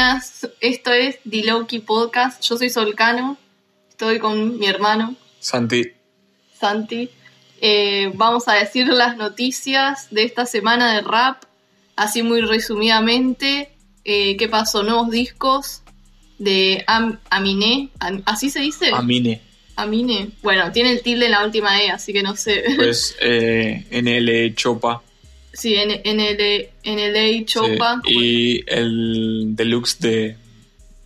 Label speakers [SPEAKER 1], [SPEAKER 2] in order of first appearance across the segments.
[SPEAKER 1] buenas. Esto es The Loki Podcast. Yo soy Solcano. Estoy con mi hermano
[SPEAKER 2] Santi.
[SPEAKER 1] Santi. Eh, vamos a decir las noticias de esta semana de rap, así muy resumidamente. Eh, ¿Qué pasó? Nuevos discos de Am- Aminé. Am- ¿Así se dice?
[SPEAKER 2] Amine.
[SPEAKER 1] Amine. Bueno, tiene el tilde en la última E, así que no sé.
[SPEAKER 2] Pues eh, NL Chopa.
[SPEAKER 1] Sí, en, en el en el Chopa.
[SPEAKER 2] sí, Y el deluxe de,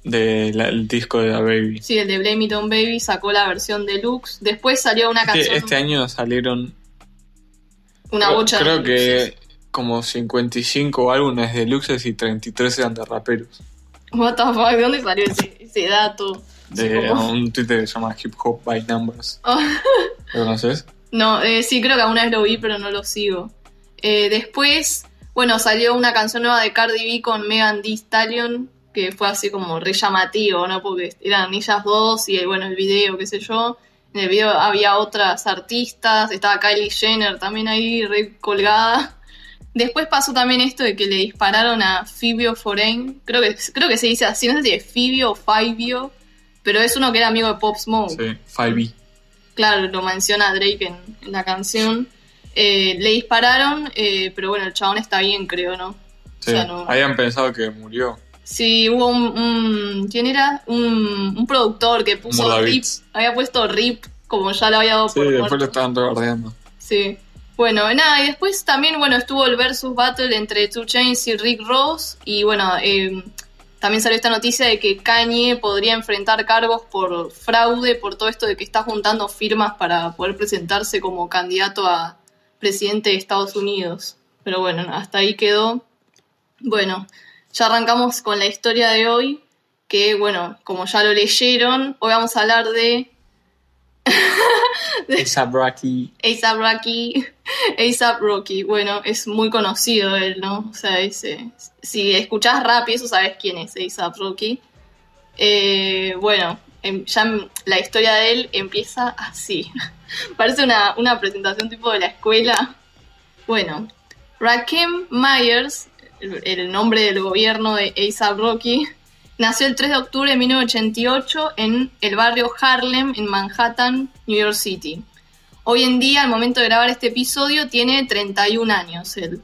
[SPEAKER 2] de la- el disco de la Baby.
[SPEAKER 1] Sí, el de Blame It On Baby sacó la versión deluxe. Después salió una
[SPEAKER 2] Este,
[SPEAKER 1] canción,
[SPEAKER 2] este año salieron.
[SPEAKER 1] una
[SPEAKER 2] creo,
[SPEAKER 1] bocha de
[SPEAKER 2] creo
[SPEAKER 1] deluxes.
[SPEAKER 2] que como 55 álbumes deluxes y 33 eran de raperos.
[SPEAKER 1] What the fuck, ¿de dónde salió ese, ese dato?
[SPEAKER 2] De
[SPEAKER 1] Sí, como-
[SPEAKER 2] un Twitter que se llama Hip Hop by Numbers. ¿Lo conoces?
[SPEAKER 1] No, eh, sí, creo que alguna vez lo vi, pero no lo sigo. Eh, después, bueno, salió una canción nueva de Cardi B con Megan Thee Stallion, que fue así como re llamativo, ¿no? Porque eran ellas dos y, bueno, el video, qué sé yo. En el video había otras artistas, estaba Kylie Jenner también ahí, re colgada. Después pasó también esto de que le dispararon a Fibio Foreign, creo que, creo que se dice así, no sé si es Fibio o Fibio, pero es uno que era amigo de Pop Smoke.
[SPEAKER 2] Sí, 5B.
[SPEAKER 1] Claro, lo menciona Drake en, en la canción. Eh, le dispararon, eh, pero bueno, el chabón está bien, creo, ¿no?
[SPEAKER 2] Sí.
[SPEAKER 1] O sea, no-
[SPEAKER 2] Habían pensado que murió.
[SPEAKER 1] Sí, hubo un, un- ¿Quién era? Un, un productor que puso. RIP. Había puesto RIP, como ya lo había dado
[SPEAKER 2] Sí,
[SPEAKER 1] por
[SPEAKER 2] después lo estaban rebardeando.
[SPEAKER 1] Sí. Bueno, nada, y después también, bueno, estuvo el versus battle entre Two Chainz y Rick Ross. Y bueno, eh, también salió esta noticia de que Kanye podría enfrentar cargos por fraude, por todo esto de que está juntando firmas para poder presentarse como candidato a presidente de Estados Unidos. Pero bueno, hasta ahí quedó. Bueno, ya arrancamos con la historia de hoy, que bueno, como ya lo leyeron, hoy vamos a hablar de
[SPEAKER 2] Esa Bracky.
[SPEAKER 1] A$AP Rocky, A$AP Rocky, bueno, es muy conocido él, ¿no? O sea, si escuchás rap y eso sabes quién es A$AP Rocky. Eh, bueno, em- ya la historia de él empieza así. Parece una, una presentación tipo de la escuela. Bueno, Rakim Myers, el, el nombre del gobierno de A$AP Rocky, nació el 3 de octubre de 1988 en el barrio Harlem, en Manhattan, New York City. Hoy en día, al momento de grabar este episodio, tiene 31 años él.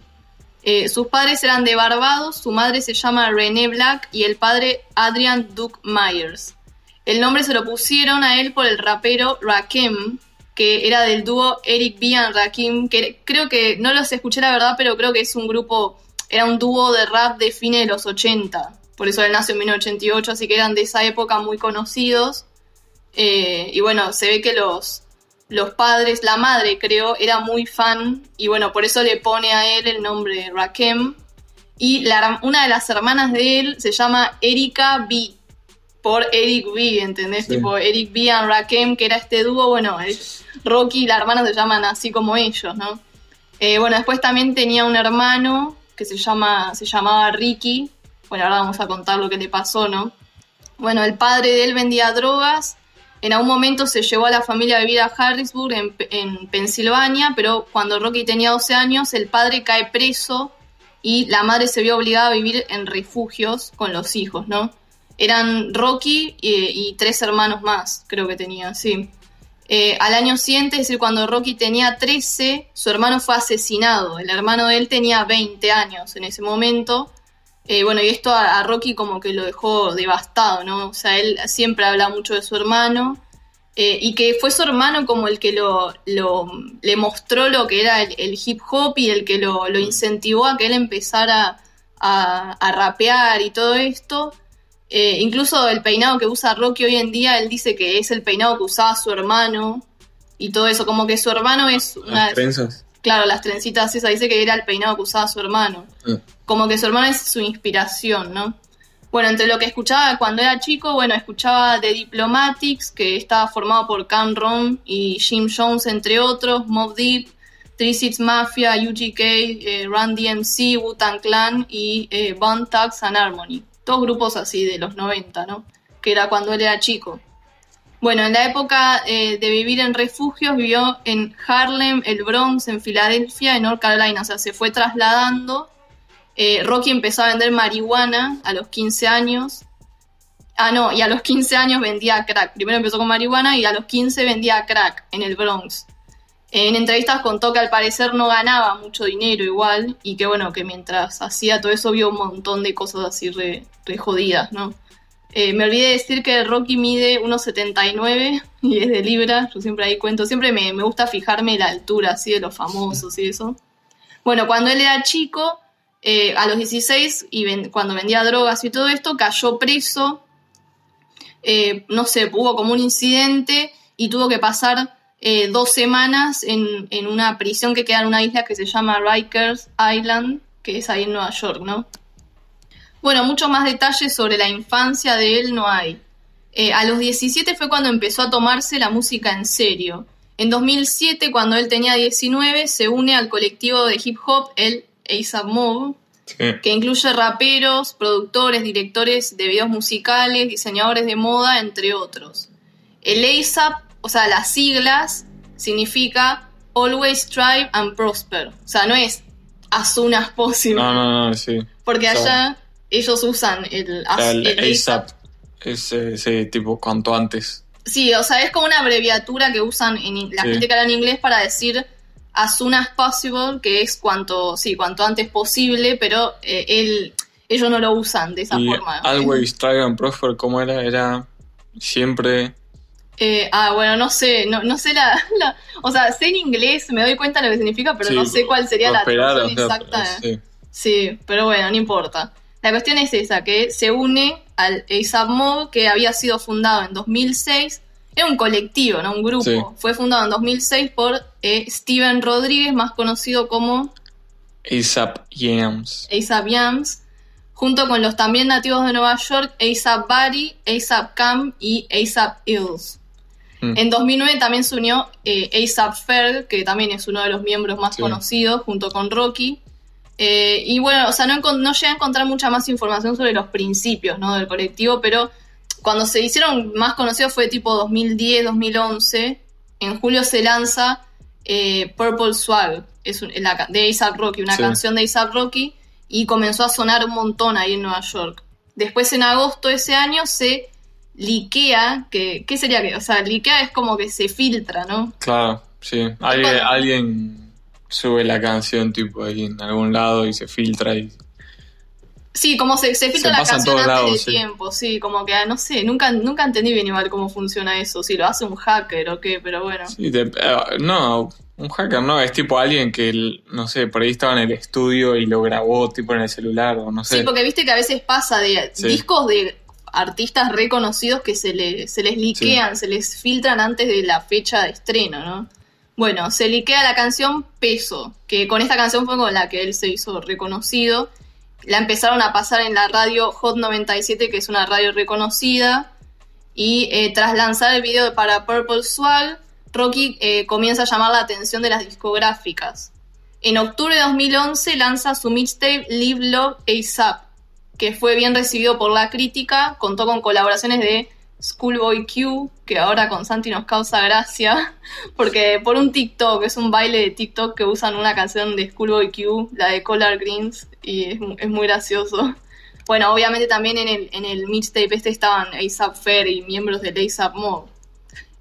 [SPEAKER 1] Eh, sus padres eran de Barbados, su madre se llama Renee Black y el padre Adrian Duke Myers. El nombre se lo pusieron a él por el rapero Rakim, que era del dúo Eric B. and Rakim, que creo que, no los escuché la verdad, pero creo que es un grupo, era un dúo de rap de fines de los 80. Por eso él nació en 1988, así que eran de esa época muy conocidos. Eh, y bueno, se ve que los, los padres, la madre creo, era muy fan y bueno, por eso le pone a él el nombre Rakim. Y la- una de las hermanas de él se llama Erika B. Por Eric B, ¿entendés?
[SPEAKER 2] Sí.
[SPEAKER 1] Tipo Eric B and Rakim, que era este dúo, bueno, el- Rocky y la hermana se llaman así como ellos, ¿no? Eh, bueno, después también tenía un hermano que se, llama, se llamaba Ricky. Bueno, ahora vamos a contar lo que le pasó, ¿no? Bueno, el padre de él vendía drogas. En algún momento se llevó a la familia a vivir a Harrisburg, en, en Pensilvania, pero cuando Rocky tenía 12 años, el padre cae preso y la madre se vio obligada a vivir en refugios con los hijos, ¿no? Eran Rocky y, y tres hermanos más, creo que tenía, sí. Eh, al año siguiente, es decir, cuando Rocky tenía 13, su hermano fue asesinado. El hermano de él tenía 20 años en ese momento. Eh, bueno, y esto a, a Rocky como que lo dejó devastado, ¿no? O sea, él siempre habla mucho de su hermano. eh, y que fue su hermano como el que lo, lo- le mostró lo que era el, el hip hop y el que lo, lo incentivó a que él empezara a, a rapear y todo esto. Eh, incluso el peinado que usa Rocky hoy en día, él dice que es el peinado que usaba su hermano y todo eso, como que su hermano es una...
[SPEAKER 2] Las trenzas.
[SPEAKER 1] Claro, las trencitas esas, dice que era el peinado que usaba su hermano.
[SPEAKER 2] Ah.
[SPEAKER 1] Como que su hermano es su inspiración, ¿no? Bueno, entre lo que escuchaba cuando era chico, bueno, escuchaba The Diplomatics, que estaba formado por Cameron y Jim Jones, entre otros, Mob Deep, Three Six Mafia, UGK, eh, Run DMC, Wu-Tang Clan y eh, Bone Thugs and Harmony. Todos grupos así de los 90, ¿no? Que era cuando él era chico. Bueno, en la época eh, de vivir en refugios vivió en Harlem, el Bronx, en Filadelfia, en North Carolina. O sea, se fue trasladando Eh, Rocky empezó a vender marihuana a los 15 años. Ah, no, y a los 15 años vendía crack. Primero empezó con marihuana y a los 15 vendía crack en el Bronx. En entrevistas contó que al parecer no ganaba mucho dinero igual y que bueno, que mientras hacía todo eso vio un montón de cosas así re, jodidas, ¿no? Eh, me olvidé de decir que Rocky mide 1,79 y es de libra, yo siempre ahí cuento, siempre me, me gusta fijarme la altura así de los famosos y eso. Bueno, cuando él era chico, eh, a los 16 y ven- cuando vendía drogas y todo esto, cayó preso, eh, no sé, hubo como un incidente y tuvo que pasar eh, dos semanas en, en una prisión que queda en una isla que se llama Rikers Island, que es ahí en Nueva York, ¿no? Bueno, muchos más detalles sobre la infancia de él no hay. Eh, a los 17 fue cuando empezó a tomarse la música en serio. En 2007, cuando él tenía 19, se une al colectivo de hip hop, el ASAP Mob,
[SPEAKER 2] Sí.
[SPEAKER 1] que incluye raperos, productores, directores de videos musicales, diseñadores de moda, entre otros. El ASAP, o sea, las siglas, significa Always Strive and Prosper. O sea, no es as soon as possible.
[SPEAKER 2] No, no, no, sí.
[SPEAKER 1] Porque
[SPEAKER 2] O sea,
[SPEAKER 1] allá ellos usan el,
[SPEAKER 2] o sea,
[SPEAKER 1] el
[SPEAKER 2] el
[SPEAKER 1] ASAP.
[SPEAKER 2] Es ese tipo cuanto antes.
[SPEAKER 1] Sí, o sea, es como una abreviatura que usan en la
[SPEAKER 2] Sí.
[SPEAKER 1] gente que habla en inglés para decir as soon as possible, que es cuanto, sí, cuanto antes posible, pero eh, él, ellos no lo usan de esa
[SPEAKER 2] y
[SPEAKER 1] forma.
[SPEAKER 2] Always Try and Prosper, ¿cómo era? Era siempre.
[SPEAKER 1] Eh, ah, bueno, no sé, no, no sé la, la- O sea, sé en inglés, me doy cuenta de lo que significa, pero
[SPEAKER 2] sí,
[SPEAKER 1] no sé cuál sería la traducción exacta.
[SPEAKER 2] sí.
[SPEAKER 1] Sí, pero bueno, no importa. La cuestión es esa, que se une al ASAP Mob, que había sido fundado en 2006. Era un colectivo, ¿no? Un grupo.
[SPEAKER 2] Sí.
[SPEAKER 1] Fue fundado en 2006 por eh, Steven Rodríguez, más conocido como
[SPEAKER 2] ASAP Yams.
[SPEAKER 1] ASAP Yams, junto con los también nativos de Nueva York, ASAP Bari, ASAP Cam y ASAP Ills.
[SPEAKER 2] Mm.
[SPEAKER 1] En 2009 también se unió eh, ASAP Ferg, que también es uno de los miembros más
[SPEAKER 2] Sí.
[SPEAKER 1] conocidos, junto con Rocky. Eh, y bueno, o sea, no, no llegué a encontrar mucha más información sobre los principios ¿no? del colectivo, pero cuando se hicieron más conocidos fue tipo 2010, 2011. En julio se lanza eh, Purple Swag, es un- la de ASAP Rocky, una
[SPEAKER 2] Sí.
[SPEAKER 1] canción de ASAP Rocky, y comenzó a sonar un montón ahí en Nueva York. Después en agosto de ese año se liquea, que, ¿qué sería que? O sea, liquea es como que se filtra, ¿no?
[SPEAKER 2] Claro, sí. Alguien,
[SPEAKER 1] cuando-
[SPEAKER 2] alguien sube la canción tipo ahí en algún lado y se filtra y.
[SPEAKER 1] Sí, como se, se filtra
[SPEAKER 2] Se
[SPEAKER 1] la canción antes
[SPEAKER 2] lados,
[SPEAKER 1] de
[SPEAKER 2] sí.
[SPEAKER 1] tiempo, sí, como que, no sé, nunca, nunca entendí bien igual cómo funciona eso, si lo hace un hacker o qué, pero bueno.
[SPEAKER 2] Sí, de- eh, no, un hacker no, es tipo alguien que, no sé, por ahí estaba en el estudio y lo grabó tipo en el celular o no sé.
[SPEAKER 1] Sí, porque viste que a veces pasa de
[SPEAKER 2] Sí.
[SPEAKER 1] discos de artistas reconocidos que se, le, se les liquean, se les filtran antes de la fecha de estreno, ¿no? Bueno, se liquea la canción Peso, que con esta canción fue con la que él se hizo reconocido. La empezaron a pasar en la radio Hot 97, que es una radio reconocida. Y eh, tras lanzar el video para Purple Swag, Rocky eh, comienza a llamar la atención de las discográficas. En octubre de 2011 lanza su mixtape Live Love ASAP, que fue bien recibido por la crítica, contó con colaboraciones de Schoolboy Q, que ahora con Santi nos causa gracia, porque por un TikTok, es un baile de TikTok que usan una canción de Schoolboy Q, la de Color Greens, y es muy gracioso. Bueno, obviamente también en el, en el mixtape este estaban ASAP Fair y miembros del ASAP Mob.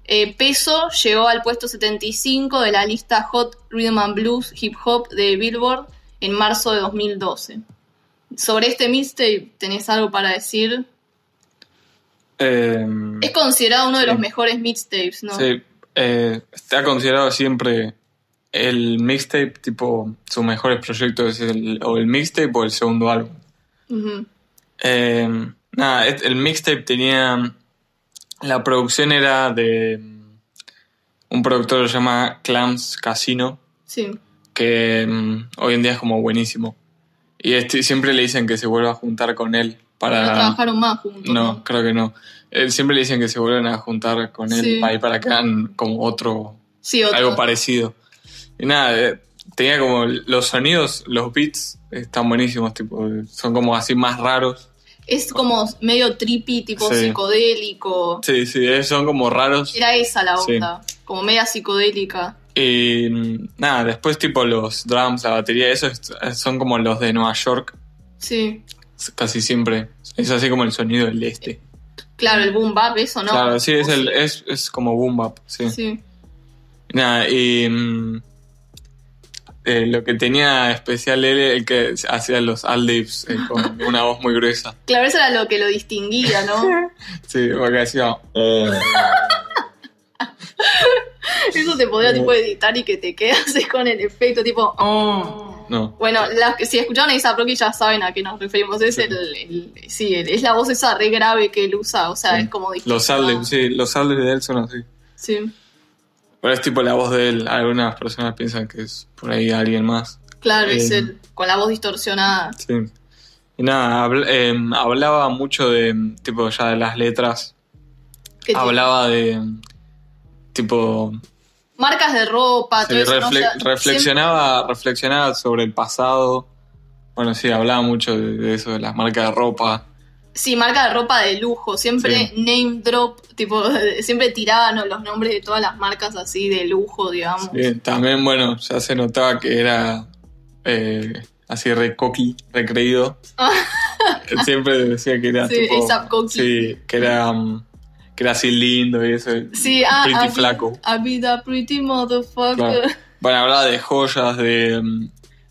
[SPEAKER 1] Eh, Peso llegó al puesto 75 de la lista Hot Rhythm and Blues Hip Hop de Billboard en marzo de 2012. Sobre este mixtape, ¿tenés algo para decir?
[SPEAKER 2] Eh,
[SPEAKER 1] Es considerado uno de los mejores mixtapes, ¿no?
[SPEAKER 2] sí, eh, está considerado siempre el mixtape, tipo, sus mejores proyectos es el, o el mixtape o el segundo álbum. Eh, nada, el mixtape tenía. La producción era de un productor que se llama Clams Casino,
[SPEAKER 1] Sí.
[SPEAKER 2] que mm, hoy en día es como buenísimo. Y este, siempre le dicen que se vuelva a juntar con él para.
[SPEAKER 1] No trabajaron más juntos.
[SPEAKER 2] No, creo que no. Eh, siempre le dicen que se vuelvan a juntar con él
[SPEAKER 1] Sí.
[SPEAKER 2] para, ahí para que hagan como otro.
[SPEAKER 1] Sí, otro.
[SPEAKER 2] algo parecido. Y nada, eh, tenía como los sonidos, los beats están buenísimos, tipo, son como así más raros.
[SPEAKER 1] Es como medio trippy, tipo
[SPEAKER 2] Sí.
[SPEAKER 1] psicodélico.
[SPEAKER 2] Sí, sí, eh, son como raros.
[SPEAKER 1] Era esa la
[SPEAKER 2] Sí.
[SPEAKER 1] onda, como media psicodélica.
[SPEAKER 2] Y mm, nada, después tipo los drums, la batería, eso es- son como los de Nueva York.
[SPEAKER 1] Sí.
[SPEAKER 2] Casi siempre. Es así como el sonido del este.
[SPEAKER 1] Claro, el boom bap, eso no.
[SPEAKER 2] Claro, sí, es, el, es, es como boom bap, sí.
[SPEAKER 1] Sí.
[SPEAKER 2] Nada, y mm, eh, lo que tenía especial él, el que hacía los aldibs eh, con una voz muy gruesa.
[SPEAKER 1] Claro, eso era lo que lo distinguía, ¿no?
[SPEAKER 2] Sí, porque decía...
[SPEAKER 1] Eso se podría tipo editar y que te quedas con el efecto tipo... "Oh".
[SPEAKER 2] no.
[SPEAKER 1] Bueno, las que si escucharon a Rocky ya saben a qué nos referimos. Es el, el- sí, el- es la voz esa re grave que él usa. O sea,
[SPEAKER 2] Sí.
[SPEAKER 1] es como distinta.
[SPEAKER 2] Los aldibs, sí, los aldibs de él son así.
[SPEAKER 1] Sí,
[SPEAKER 2] Pero es tipo la voz de él. Algunas personas piensan que es por ahí alguien más.
[SPEAKER 1] claro, es
[SPEAKER 2] Eh.
[SPEAKER 1] él. Con la voz distorsionada.
[SPEAKER 2] Sí. Y nada, habl- em, hablaba mucho de, tipo, ya de las letras. Hablaba de, tipo,
[SPEAKER 1] Marcas de ropa,
[SPEAKER 2] sí,
[SPEAKER 1] todo eso. ¿no? O
[SPEAKER 2] refle-
[SPEAKER 1] sea,
[SPEAKER 2] reflexionaba, reflexionaba sobre el pasado. Bueno, sí, hablaba mucho de, de eso, de las marcas de ropa.
[SPEAKER 1] Sí, marca de ropa de lujo, siempre
[SPEAKER 2] Sí.
[SPEAKER 1] name drop, tipo, siempre tiraban los nombres de todas las marcas así de lujo, digamos.
[SPEAKER 2] Sí, también, bueno, ya se notaba que era eh, así re coqui, recreído. Siempre decía que era tipo... Sí, que era, mm, que era así lindo y eso.
[SPEAKER 1] Sí, ah,
[SPEAKER 2] pretty
[SPEAKER 1] be-
[SPEAKER 2] flaco.
[SPEAKER 1] I be the pretty motherfucker.
[SPEAKER 2] Claro. Bueno, hablaba de joyas, de,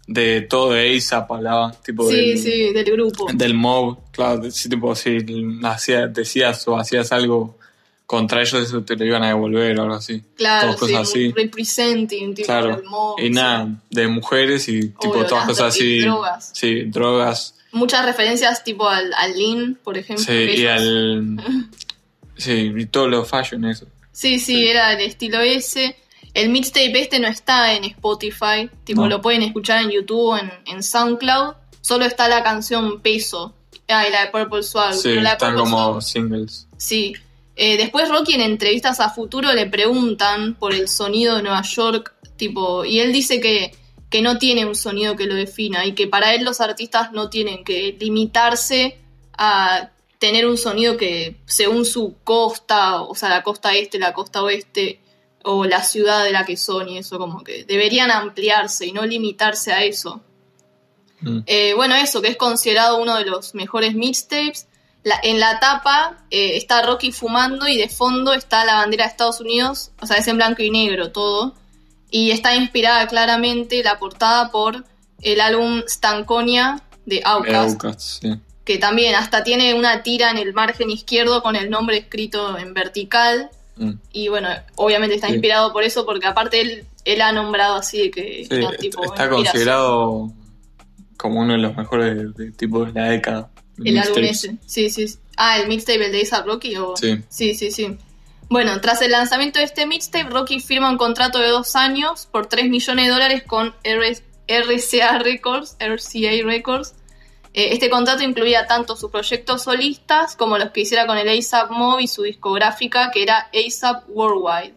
[SPEAKER 2] de todo de ASAP, hablaba, tipo
[SPEAKER 1] Sí,
[SPEAKER 2] del,
[SPEAKER 1] sí, del grupo.
[SPEAKER 2] del mob, claro, sí, tipo si hacía, decías o hacías algo contra ellos, eso te lo iban a devolver o algo así.
[SPEAKER 1] Claro,
[SPEAKER 2] todas
[SPEAKER 1] sí,
[SPEAKER 2] cosas
[SPEAKER 1] muy
[SPEAKER 2] así.
[SPEAKER 1] representing, tipo,
[SPEAKER 2] Claro,
[SPEAKER 1] el mob,
[SPEAKER 2] y
[SPEAKER 1] sí.
[SPEAKER 2] nada, de mujeres y tipo
[SPEAKER 1] Obvio,
[SPEAKER 2] todas cosas así.
[SPEAKER 1] drogas.
[SPEAKER 2] Sí, drogas.
[SPEAKER 1] Muchas referencias tipo al, al Lean, por ejemplo.
[SPEAKER 2] Sí, y al. Sí, y todo lo fashion, eso.
[SPEAKER 1] Sí, sí, era el estilo ese. El mixtape este no está en Spotify, tipo
[SPEAKER 2] No.
[SPEAKER 1] lo pueden escuchar en YouTube o en, en SoundCloud. Solo está la canción Peso. Ah, y la de Purple Swag.
[SPEAKER 2] Sí,
[SPEAKER 1] la
[SPEAKER 2] están
[SPEAKER 1] Purple
[SPEAKER 2] como
[SPEAKER 1] Swag-
[SPEAKER 2] singles.
[SPEAKER 1] Sí. Eh, después Rocky en entrevistas a futuro le preguntan por el sonido de Nueva York, tipo, y él dice que, que no tiene un sonido que lo defina y que para él los artistas no tienen que limitarse a tener un sonido que según su costa, o sea, la costa este, la costa oeste, o la ciudad de la que son y eso, como que deberían ampliarse y no limitarse a eso.
[SPEAKER 2] Mm.
[SPEAKER 1] Eh, bueno, eso, que es considerado uno de los mejores mixtapes. La- en la tapa eh, está Rocky fumando y de fondo está la bandera de Estados Unidos, o sea, es en blanco y negro todo. Y está inspirada claramente la portada por el álbum Stankonia de Outkast,
[SPEAKER 2] Outcasts, sí.
[SPEAKER 1] Que también hasta tiene una tira en el margen izquierdo con el nombre escrito en vertical.
[SPEAKER 2] Mm.
[SPEAKER 1] Y bueno, obviamente está
[SPEAKER 2] Sí.
[SPEAKER 1] inspirado por eso, porque aparte él, él ha nombrado así de que
[SPEAKER 2] Sí,
[SPEAKER 1] era
[SPEAKER 2] est-
[SPEAKER 1] tipo
[SPEAKER 2] está
[SPEAKER 1] inspiración.
[SPEAKER 2] considerado como uno de los mejores de, de tipo de la década.
[SPEAKER 1] El álbum ese. Sí, sí. sí. Ah, el mixtape, el de A$AP Rocky. O...
[SPEAKER 2] Sí.
[SPEAKER 1] sí, sí, sí. Bueno, tras el lanzamiento de este mixtape, Rocky firma un contrato de dos años por 3 millones de dólares con RCA Records, RCA Records. Eh, este contrato incluía tanto sus proyectos solistas como los que hiciera con el ASAP Mob y su discográfica, que era ASAP Worldwide.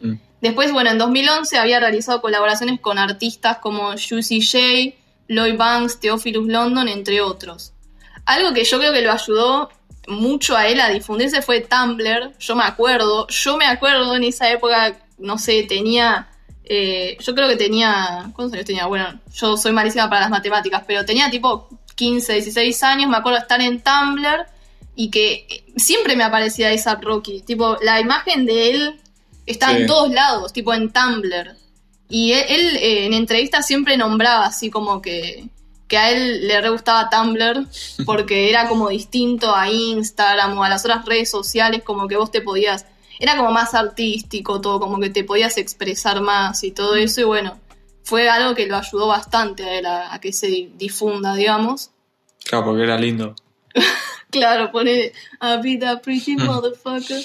[SPEAKER 2] Mm.
[SPEAKER 1] Después, bueno, en 2011 había realizado colaboraciones con artistas como Juicy J, Lloyd Banks, Theophilus London, entre otros. Algo que yo creo que lo ayudó mucho a él a difundirse fue Tumblr. Yo me acuerdo, yo me acuerdo en esa época, no sé, tenía. eh, yo creo que tenía. ¿Cuántos años tenía? Bueno, yo soy malísima para las matemáticas, pero tenía tipo 15, 16 años. Me acuerdo estar en Tumblr y que siempre me aparecía esa Rocky. Tipo, la imagen de él está
[SPEAKER 2] Sí.
[SPEAKER 1] en todos lados, tipo en Tumblr. Y él, él, eh, en entrevistas siempre nombraba así como que, que a él le re gustaba Tumblr porque era como distinto a Instagram o a las otras redes sociales, como que vos te podías, era como más artístico todo, como que te podías expresar más y todo eso y bueno, fue algo que lo ayudó bastante a él a, a que se di- difunda, digamos.
[SPEAKER 2] Claro, porque era lindo.
[SPEAKER 1] Claro, pone a vida pretty motherfucker.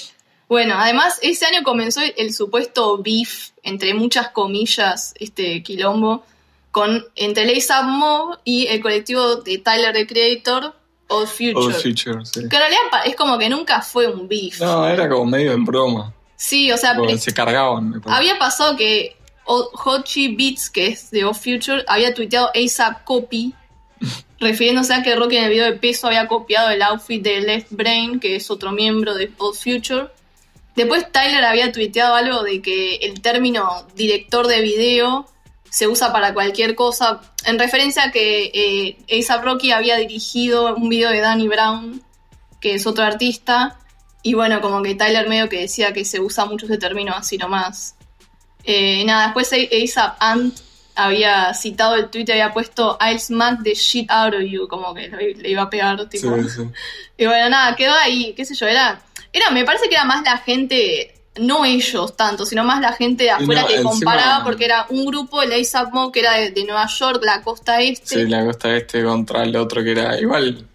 [SPEAKER 1] Bueno, además ese año comenzó el, supuesto beef, entre muchas comillas, este quilombo, con entre el A$AP Mob y el colectivo de Tyler the Creator, Old Future.
[SPEAKER 2] Old Future, sí.
[SPEAKER 1] Que en realidad es como que nunca fue un beef.
[SPEAKER 2] No, era como medio en broma.
[SPEAKER 1] Sí, o sea,
[SPEAKER 2] Porque se cargaban, me
[SPEAKER 1] había pasado que Hochi Beats, que es de Old Future, había tuiteado ASAP Copy, refiriéndose a que Rocky en el video de peso había copiado el outfit de Left Brain, que es otro miembro de Old Future. Después Tyler había tuiteado algo de que el término director de video se usa para cualquier cosa, en referencia a que eh, A$AP Rocky había dirigido un video de Danny Brown, que es otro artista, y bueno, como que Tyler medio que decía que se usa mucho ese término así nomás. Eh, nada, después A$AP Ant había citado el tweet y había puesto I'll smack the shit out of you, como que le iba a pegar, tipo.
[SPEAKER 2] Sí, sí.
[SPEAKER 1] Y bueno, nada, quedó ahí, qué sé yo, era, era, me parece que era más la gente, no ellos tanto, sino más la gente de afuera
[SPEAKER 2] no,
[SPEAKER 1] que
[SPEAKER 2] encima-
[SPEAKER 1] comparaba, porque era un grupo, el ASAP Mob, que era de, de Nueva York, la costa este.
[SPEAKER 2] Sí, la costa este contra el otro que era igual.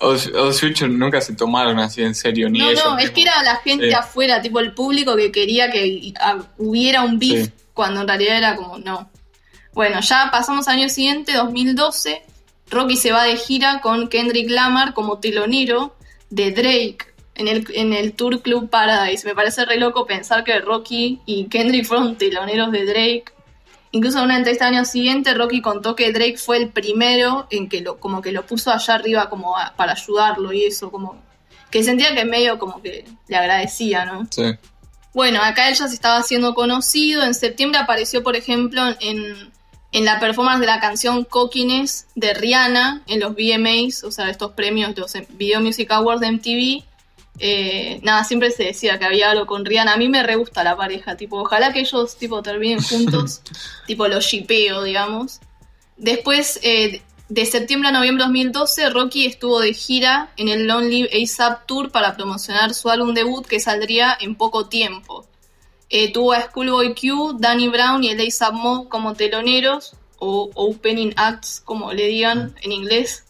[SPEAKER 2] Oz Future nunca se tomaron así en serio, ni
[SPEAKER 1] no,
[SPEAKER 2] ellos
[SPEAKER 1] no, es que era la gente
[SPEAKER 2] Sí.
[SPEAKER 1] afuera, tipo el público que quería que hubiera un beef,
[SPEAKER 2] Sí.
[SPEAKER 1] cuando en realidad era como, no. Bueno, ya pasamos al año siguiente, 2012, Rocky se va de gira con Kendrick Lamar como telonero de Drake en el, en el Tour Club Paradise. Me parece re loco pensar que Rocky y Kendrick fueron teloneros de Drake. Incluso en una entrevista al año siguiente, Rocky contó que Drake fue el primero en que lo, como que lo puso allá arriba como a- para ayudarlo y eso, como que sentía que medio como que le agradecía, ¿no?
[SPEAKER 2] Sí.
[SPEAKER 1] Bueno, acá él ya se estaba haciendo conocido. En septiembre apareció, por ejemplo, en, en la performance de la canción Coquines de Rihanna en los VMAs, o sea, estos premios, los Video Music Awards de MTV. Eh, nada, siempre se decía que había algo con Rihanna. A mí me re gusta la pareja, tipo, ojalá que ellos tipo terminen juntos, tipo los shipeo, digamos. Después, eh, de septiembre a noviembre de 2012, Rocky estuvo de gira en el Lonely ASAP Tour para promocionar su álbum debut que saldría en poco tiempo. Eh, tuvo a Schoolboy Q, Danny Brown y el ASAP Mob como teloneros, o opening acts, como le digan en inglés.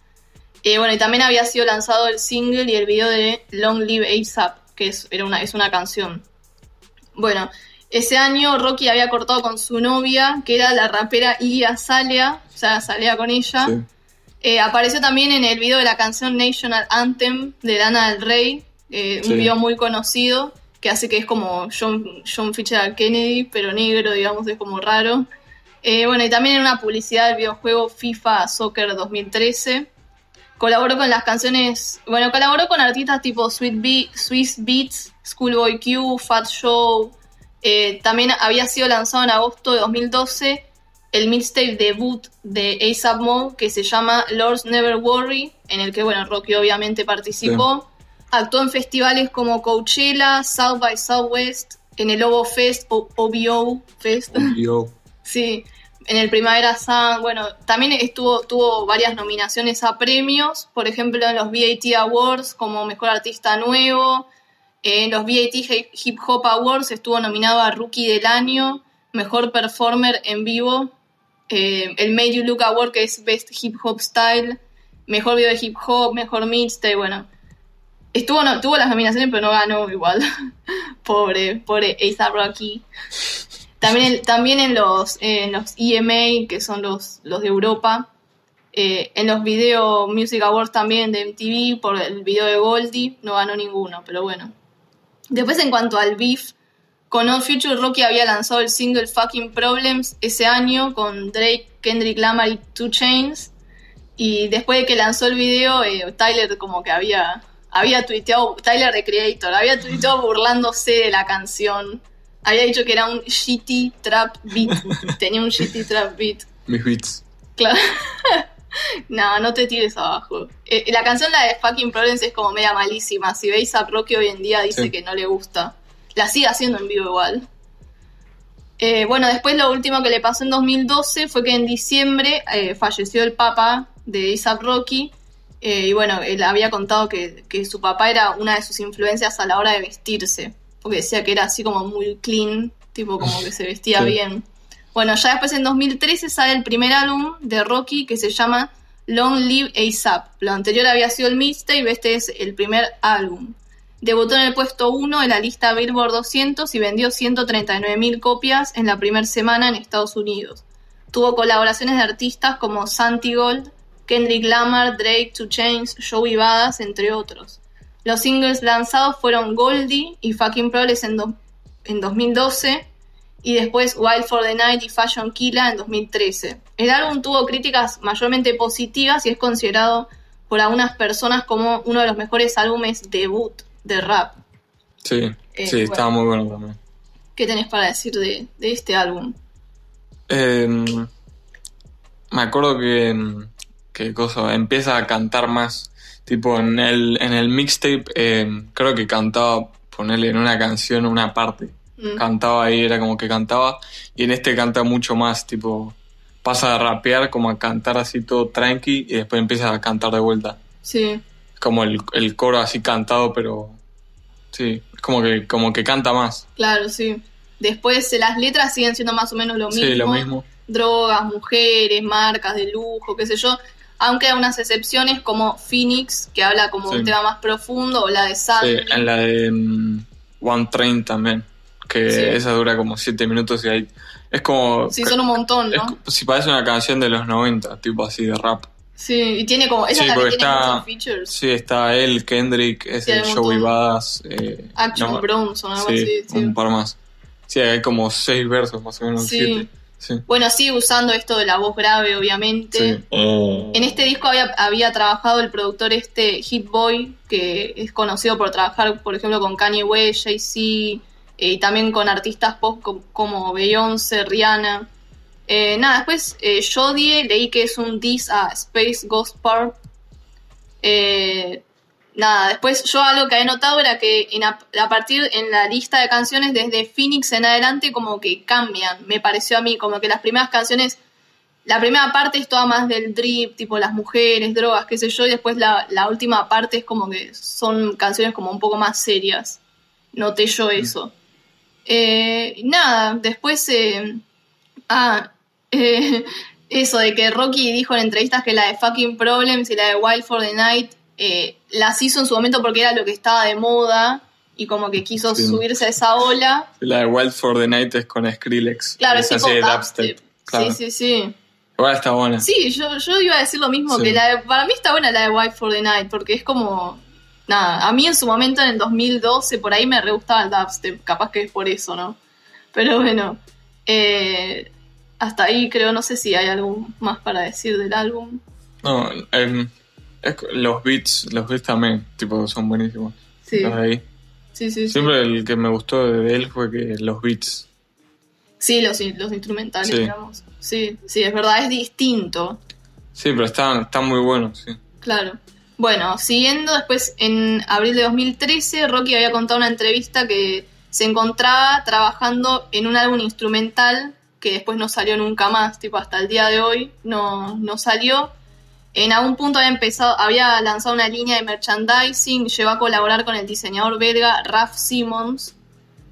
[SPEAKER 1] Eh, bueno, y también había sido lanzado el single y el video de Long Live ASAP, que es, era una, es una canción. Bueno, ese año Rocky había cortado con su novia, que era la rapera Iggy Azalea, o sea, salía con ella.
[SPEAKER 2] sí.
[SPEAKER 1] Eh, apareció también en el video de la canción National Anthem de Lana del Rey, eh,
[SPEAKER 2] Sí.
[SPEAKER 1] un video muy conocido, que hace que es como John, John Fitzgerald Kennedy, pero negro, digamos, es como raro. Eh, bueno, y también en una publicidad del videojuego FIFA Soccer 2013. Colaboró con las canciones, bueno, colaboró con artistas tipo Sweet Be- Swiss Beats, Schoolboy Q, Fat Show. Eh, también había sido lanzado en agosto de 2012 el mixtape debut de ASAP Mob que se llama Lords Never Worry, en el que, bueno, Rocky obviamente participó. Actuó en festivales como Coachella, South by Southwest, en el OVO Fest o OVO Fest.
[SPEAKER 2] Yo.
[SPEAKER 1] Sí, en el Primavera Sound, bueno, también estuvo, tuvo varias nominaciones a premios, por ejemplo en los VAT Awards como Mejor Artista Nuevo, en los VAT Hi- Hip Hop Awards estuvo nominado a Rookie del Año, Mejor Performer en Vivo, eh, el Made You Look Award que es Best Hip Hop Style, Mejor Video de Hip Hop, Mejor Mixtape, bueno. Estuvo, no, tuvo las nominaciones pero no ganó igual. pobre, pobre A$AP Rocky. También, en- también en los, en los EMA, que son los, los de Europa, eh, en los Video Music Awards también de MTV, por el video de Goldie, no ganó ninguno, pero bueno. Después en cuanto al beef, con No Future Rocky había lanzado el single Fucking Problems ese año con Drake, Kendrick Lamar y Two Chains. Y después de que lanzó el video, eh, Tyler como que había, había tuiteado, Tyler de Creator, había tuiteado burlándose de la canción. Había dicho que era un shitty trap beat. Tenía un shitty trap beat.
[SPEAKER 2] Mis beats.
[SPEAKER 1] Claro. no, no te tires abajo. Eh, la canción, la de Fucking Problems, es como media malísima. Si veis a Rocky hoy en día, dice
[SPEAKER 2] Sí.
[SPEAKER 1] que no le gusta. La sigue haciendo en vivo igual. Eh, bueno, después lo último que le pasó en 2012 fue que en diciembre eh, falleció el papá de A$AP Rocky. eh, y bueno, él había contado que, que su papá era una de sus influencias a la hora de vestirse. Porque decía que era así como muy clean, tipo como que se vestía
[SPEAKER 2] Sí.
[SPEAKER 1] bien. Bueno, ya después en 2013 sale el primer álbum de Rocky que se llama Long Live ASAP. Lo anterior había sido el mixtape, este es el primer álbum. Debutó en el puesto 1 de la lista Billboard 200 y vendió 139.000 copias en la primera semana en Estados Unidos. Tuvo colaboraciones de artistas como Santi Gold, Kendrick Lamar, Drake, Two Chainz, Joey Badass, entre otros. Los singles lanzados fueron Goldie y Fucking Progress en, do- en 2012 y después Wild for the Night y Fashion Killa en 2013. El álbum tuvo críticas mayormente positivas y es considerado por algunas personas como uno de los mejores álbumes debut de rap.
[SPEAKER 2] Sí,
[SPEAKER 1] Eh,
[SPEAKER 2] sí, estaba muy bueno también.
[SPEAKER 1] ¿Qué tenés para decir de, de este álbum?
[SPEAKER 2] Em, me acuerdo que, que cosa, empieza a cantar más. Tipo, en el, en el mixtape, em, creo que cantaba, ponerle en una canción una parte.
[SPEAKER 1] Mm.
[SPEAKER 2] Cantaba ahí, era como que cantaba. Y en este canta mucho más, tipo, pasa a rapear como a cantar así todo tranqui y después empieza a cantar de vuelta.
[SPEAKER 1] Sí,
[SPEAKER 2] Como el, el coro así cantado, pero sí, como que, como que canta más.
[SPEAKER 1] claro, sí. Después eh, las letras siguen siendo más o menos lo mismo.
[SPEAKER 2] Sí, lo mismo.
[SPEAKER 1] Drogas, mujeres, marcas de lujo, qué sé yo. Aunque hay unas excepciones como Phoenix, que habla como
[SPEAKER 2] Sí.
[SPEAKER 1] un tema más profundo, o la de Sad.
[SPEAKER 2] Sí, en la de mm, One Train también, que
[SPEAKER 1] Sí.
[SPEAKER 2] esa dura como 7 minutos y ahí es como...
[SPEAKER 1] Sí, son un montón,
[SPEAKER 2] es
[SPEAKER 1] ¿no?
[SPEAKER 2] co- si parece una canción de los 90, tipo así de rap.
[SPEAKER 1] Sí, y tiene como. Esa
[SPEAKER 2] Sí,
[SPEAKER 1] es la que tiene
[SPEAKER 2] está-
[SPEAKER 1] muchos features.
[SPEAKER 2] Sí, está él, Kendrick,
[SPEAKER 1] hay un
[SPEAKER 2] Joey. Badass. Eh,
[SPEAKER 1] Action
[SPEAKER 2] no,
[SPEAKER 1] Bronson, algo
[SPEAKER 2] sí,
[SPEAKER 1] así. sí.
[SPEAKER 2] un par más. Sí, hay como 6 versos más o menos,
[SPEAKER 1] Sí.
[SPEAKER 2] 7. Sí.
[SPEAKER 1] Bueno, sigue usando esto de la voz grave, obviamente.
[SPEAKER 2] Sí.
[SPEAKER 1] En este disco había, había trabajado el productor este Hit Boy, que es conocido por trabajar, por ejemplo, con Kanye West, Jay-Z, eh, y también con artistas pop co- como Beyoncé, Rihanna. Eh, nada, después eh, Jodie, leí que es un diss a Space Ghost Park. Eh, nada, después yo algo que había notado era que en a, a partir en la lista de canciones desde Phoenix en adelante como que cambian, me pareció a mí, como que las primeras canciones la primera parte es toda más del drip, tipo las mujeres, drogas, qué sé yo, y después la, la última parte es como que son canciones como un poco más serias. Noté yo eso. Eh, nada, después... eh, ah, eh, eso de que Rocky dijo en entrevistas que la de Fucking Problems y la de Wild for the Night eh, las hizo en su momento porque era lo que estaba de moda y como que quiso
[SPEAKER 2] Sí.
[SPEAKER 1] subirse a esa ola.
[SPEAKER 2] La de Wild for the Night es con Skrillex.
[SPEAKER 1] Claro, es
[SPEAKER 2] así de
[SPEAKER 1] dubstep.
[SPEAKER 2] Claro.
[SPEAKER 1] Sí, sí, sí.
[SPEAKER 2] Igual está buena.
[SPEAKER 1] Sí, yo, yo iba a decir lo mismo,
[SPEAKER 2] Sí.
[SPEAKER 1] que la de- para mí está buena la de White for the Night, porque es como... Nada, a mí en su momento, en el 2012, por ahí me re gustaba el dubstep, capaz que es por eso, ¿no? Pero bueno, eh, hasta ahí creo, no sé si hay algo más para decir del álbum.
[SPEAKER 2] No, co- los beats, los beats también, tipo, son buenísimos.
[SPEAKER 1] Sí,
[SPEAKER 2] ahí.
[SPEAKER 1] sí, sí. Sí,
[SPEAKER 2] Siempre el que me gustó de él fue que los beats.
[SPEAKER 1] Sí, los, los instrumentales,
[SPEAKER 2] Sí.
[SPEAKER 1] digamos. Sí, sí, es verdad, es distinto.
[SPEAKER 2] Sí, pero están, están muy buenos, sí.
[SPEAKER 1] Claro. Bueno, siguiendo, después en abril de 2013, Rocky había contado una entrevista que se encontraba trabajando en un álbum instrumental que después no salió nunca más, tipo hasta el día de hoy no, no salió. En algún punto había empezado, había lanzado una línea de merchandising, llegó a colaborar con el diseñador belga Raf Simmons,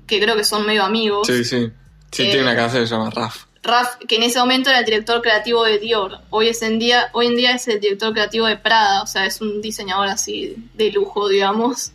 [SPEAKER 1] que creo que son medio amigos.
[SPEAKER 2] Sí, sí. Sí,
[SPEAKER 1] Eh,
[SPEAKER 2] tiene una canción que se llama Raf.
[SPEAKER 1] Raf, que en ese momento era el director creativo de Dior, hoy, es en día, hoy en día es el director creativo de Prada, o sea, es un diseñador así de lujo, digamos.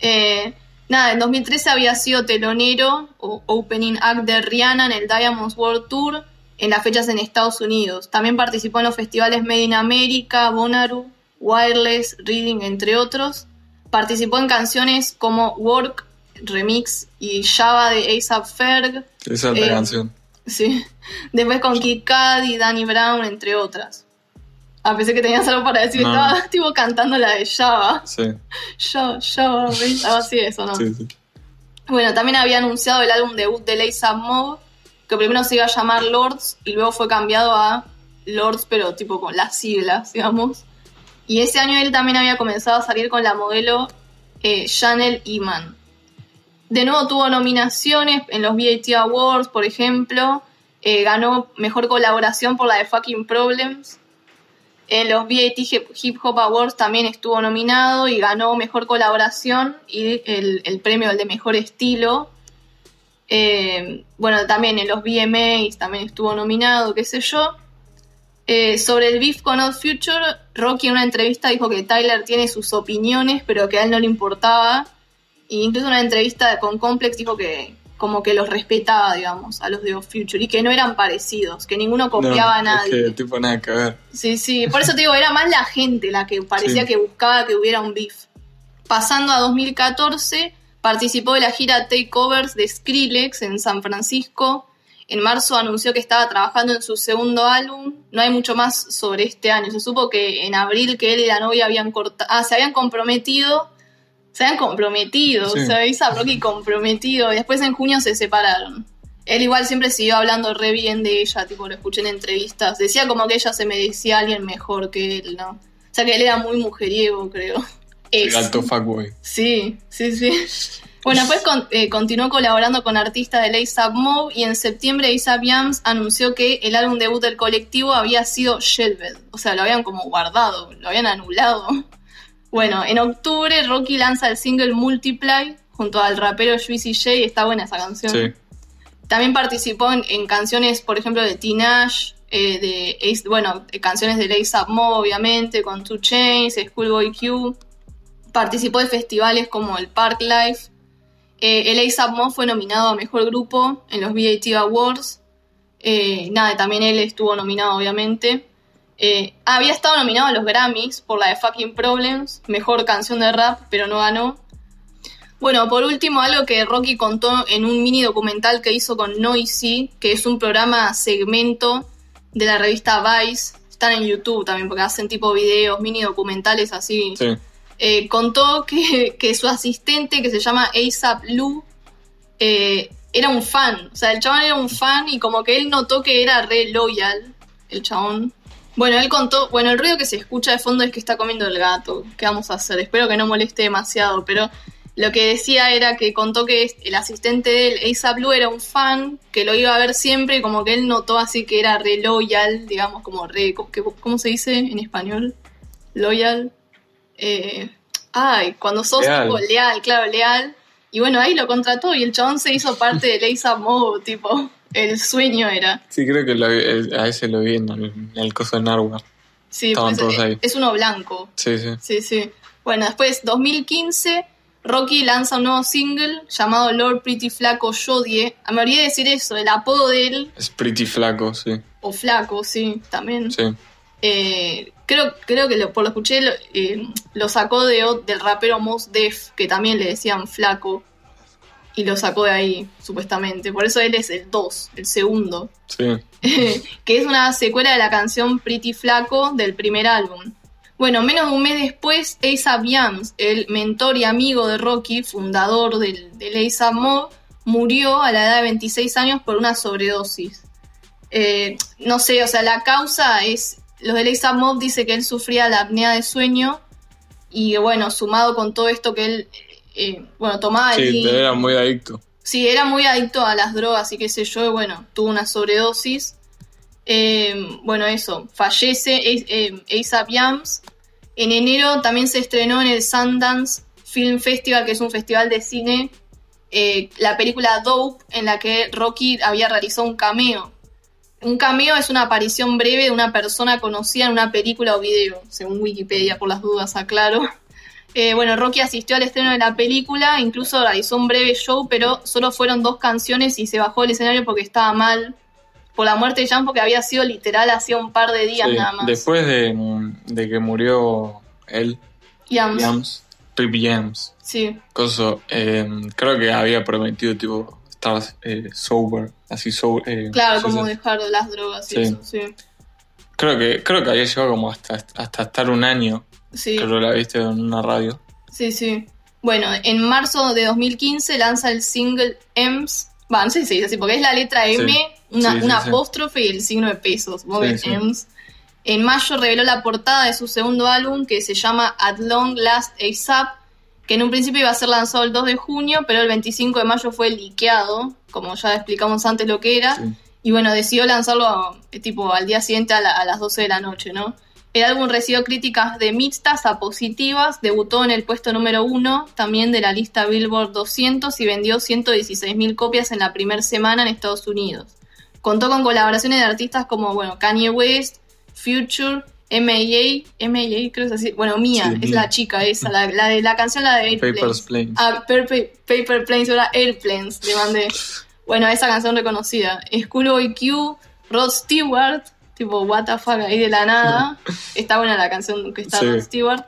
[SPEAKER 1] Eh, nada, en 2013 había sido telonero o opening act de Rihanna en el Diamonds World Tour en las fechas en Estados Unidos. También participó en los festivales Made in America, Bonnaroo, Wireless, Reading, entre otros. Participó en canciones como Work, Remix y Java de ASAP Ferg.
[SPEAKER 2] Esa es la
[SPEAKER 1] eh,
[SPEAKER 2] canción.
[SPEAKER 1] Sí. Después con Kid Cudi, Danny Brown, entre otras. A pesar que tenías algo para decir,
[SPEAKER 2] No.
[SPEAKER 1] estaba tipo cantando la de Java.
[SPEAKER 2] Sí,
[SPEAKER 1] Java, Java, ¿ves? algo así de eso, ¿no?
[SPEAKER 2] sí, sí.
[SPEAKER 1] Bueno, también había anunciado el álbum debut de A$AP Mob, que primero se iba a llamar Lords y luego fue cambiado a Lords, pero tipo con las siglas, digamos. Y ese año él también había comenzado a salir con la modelo eh, Chanel Iman. De nuevo tuvo nominaciones en los BAT Awards, por ejemplo. Eh, ganó mejor colaboración por la de Fucking Problems. En los BAT Hip Hop Awards también estuvo nominado y ganó mejor colaboración y el, el premio el de mejor estilo. Eh, bueno, también en los VMAs también estuvo nominado, qué sé yo. Eh, sobre el beef con Odd Future, Rocky en una entrevista dijo que Tyler tiene sus opiniones, pero que a él no le importaba. E incluso en una entrevista con Complex dijo que como que los respetaba, digamos, a los de Odd Future y que no eran parecidos, que ninguno copiaba
[SPEAKER 2] No,
[SPEAKER 1] a nadie.
[SPEAKER 2] Es que tipo nada que ver.
[SPEAKER 1] Sí, sí, por eso te digo, era más la gente la que parecía
[SPEAKER 2] Sí.
[SPEAKER 1] que buscaba que hubiera un beef. Pasando a 2014, participó de la gira Takeovers de Skrillex en San Francisco. En marzo anunció que estaba trabajando en su segundo álbum. No hay mucho más sobre este año. Se supo que en abril que él y la novia habían cortado, ah, se habían comprometido. Se habían comprometido,
[SPEAKER 2] Sí.
[SPEAKER 1] se hizo Rocky comprometido. Y después en junio se separaron. Él igual siempre siguió hablando re bien de ella, tipo, lo escuché en entrevistas. Decía como que ella se merecía a alguien mejor que él, ¿no? O sea que él era muy mujeriego, creo.
[SPEAKER 2] El alto fuckboy.
[SPEAKER 1] Sí, sí, sí. Bueno, después con- eh, continuó colaborando con artistas de ASAP Mob y en septiembre ASAP Yams anunció que el álbum debut del colectivo había sido shelved, o sea, lo habían como guardado, lo habían anulado. Bueno, en octubre Rocky lanza el single Multiply junto al rapero Juicy J, está buena esa canción.
[SPEAKER 2] Sí.
[SPEAKER 1] También participó en, en canciones, por ejemplo, de Tinashe, eh, de bueno, eh, canciones de ASAP Mob, obviamente, con Two Chainz, Schoolboy Q. Participó de festivales como el Park Life. Eh, el ASAP Mob fue nominado a Mejor Grupo en los BAT Awards. Eh, nada, también él estuvo nominado, obviamente. Eh, había estado nominado a los Grammys por la de Fucking Problems, Mejor Canción de Rap, pero no ganó. Bueno, por último, algo que Rocky contó en un mini documental que hizo con Noisy, que es un programa segmento de la revista Vice. Están en YouTube también, porque hacen tipo videos, mini documentales así.
[SPEAKER 2] Sí.
[SPEAKER 1] Eh, contó que, que su asistente, que se llama ASAP Lu, eh, era un fan. O sea, el chabón era un fan y como que él notó que era re loyal, el chabón. Bueno, él contó, bueno, el ruido que se escucha de fondo es que está comiendo el gato. ¿Qué vamos a hacer? Espero que no moleste demasiado, pero lo que decía era que contó que el asistente de él, ASAP Blue, era un fan, que lo iba a ver siempre y como que él notó así que era re loyal, digamos, como re, ¿cómo, que- cómo se dice en español? Loyal. Eh, ay, cuando sos
[SPEAKER 2] Leal.
[SPEAKER 1] tipo leal, claro, leal. Y bueno, ahí lo contrató y el chabón se hizo parte del ASAP Mob, tipo, el sueño era.
[SPEAKER 2] Sí, creo que lo eh, a ese lo vi en el, en el coso de Narwhal.
[SPEAKER 1] Sí,
[SPEAKER 2] Estaban
[SPEAKER 1] pues,
[SPEAKER 2] todos
[SPEAKER 1] eh,
[SPEAKER 2] ahí.
[SPEAKER 1] es uno blanco.
[SPEAKER 2] Sí, sí.
[SPEAKER 1] Sí, sí. Bueno, después, 2015, Rocky lanza un nuevo single llamado Lord Pretty Flaco Jodie. Ah, Me olvidé de decir eso, el apodo de él,
[SPEAKER 2] Es pretty flaco, sí.
[SPEAKER 1] o Flaco, sí, también.
[SPEAKER 2] Sí.
[SPEAKER 1] Eh, creo, creo que lo- por lo escuché, lo, eh, lo sacó de, del rapero Mos Def, que también le decían Flaco. Y lo sacó de ahí, supuestamente. Por eso él es el 2, el segundo.
[SPEAKER 2] Sí.
[SPEAKER 1] que es una secuela de la canción Pretty Flaco del primer álbum. Bueno, menos de un mes después, A$AP Yams, el mentor y amigo de Rocky, fundador del, del A$AP Mob, murió a la edad de 26 años por una sobredosis. Eh, no sé, o sea, la causa es... Los del Mob dice que él sufría la apnea de sueño y bueno, sumado con todo esto que él, eh, bueno, tomaba
[SPEAKER 2] Sí, era muy adicto.
[SPEAKER 1] Sí, era muy adicto a las drogas y qué sé yo, y bueno, tuvo una sobredosis. Eh, bueno, eso, fallece eh, eh, A$AP Yams. En enero también se estrenó en el Sundance Film Festival, que es un festival de cine, eh, la película Dope, en la que Rocky había realizado un cameo. Un cameo es una aparición breve de una persona conocida en una película o video, según Wikipedia, por las dudas, aclaro. Eh, bueno, Rocky asistió al estreno de la película, incluso realizó un breve show, pero solo fueron dos canciones y se bajó del escenario porque estaba mal por la muerte de Jan, porque había sido literal hacía un par de días
[SPEAKER 2] Sí.
[SPEAKER 1] nada más.
[SPEAKER 2] Después de, de que murió él,
[SPEAKER 1] Yams,
[SPEAKER 2] Yams, Rip Yams,
[SPEAKER 1] Sí,
[SPEAKER 2] coso, eh, creo que había prometido tipo estar eh, sober, así sober. eh,
[SPEAKER 1] claro,
[SPEAKER 2] sí,
[SPEAKER 1] como
[SPEAKER 2] sí.
[SPEAKER 1] dejar las drogas y
[SPEAKER 2] Sí.
[SPEAKER 1] eso, sí.
[SPEAKER 2] Creo que, creo que había llegado como hasta, hasta estar un año,
[SPEAKER 1] Sí,
[SPEAKER 2] creo que la viste en una radio.
[SPEAKER 1] sí, sí. Bueno, en marzo de 2015 lanza el single M's. Va, no sé si se dice así, porque es la letra M,
[SPEAKER 2] Sí.
[SPEAKER 1] una,
[SPEAKER 2] Sí, sí,
[SPEAKER 1] una
[SPEAKER 2] sí.
[SPEAKER 1] apóstrofe y el signo de pesos. supongo
[SPEAKER 2] Sí,
[SPEAKER 1] que
[SPEAKER 2] sí.
[SPEAKER 1] M's. En mayo reveló la portada de su segundo álbum que se llama At Long Last ASAP, que en un principio iba a ser lanzado el 2 de junio, pero el 25 de mayo fue liqueado, como ya explicamos antes lo que era.
[SPEAKER 2] Sí.
[SPEAKER 1] Y bueno, decidió lanzarlo eh, tipo al día siguiente a, la- a las 12 de la noche, ¿no? El álbum recibió críticas de mixtas a positivas, debutó en el puesto número uno también de la lista Billboard 200 y vendió 116.000 copias en la primera semana en Estados Unidos. Contó con colaboraciones de artistas como, bueno, Kanye West, Future, M.A.A., M.A.A. creo que es así, bueno, Mia,
[SPEAKER 2] Sí,
[SPEAKER 1] es
[SPEAKER 2] Mia.
[SPEAKER 1] la chica esa, la, la de la canción, la de Airplanes.
[SPEAKER 2] Papers, Planes.
[SPEAKER 1] Ah, Paper, Paper Planes, ahora Airplanes, le mandé. Bueno, esa canción reconocida. Schoolboy Q, Rod Stewart, tipo, what the fuck, ahí de la nada. Está buena la canción que está
[SPEAKER 2] Sí.
[SPEAKER 1] Rod Stewart.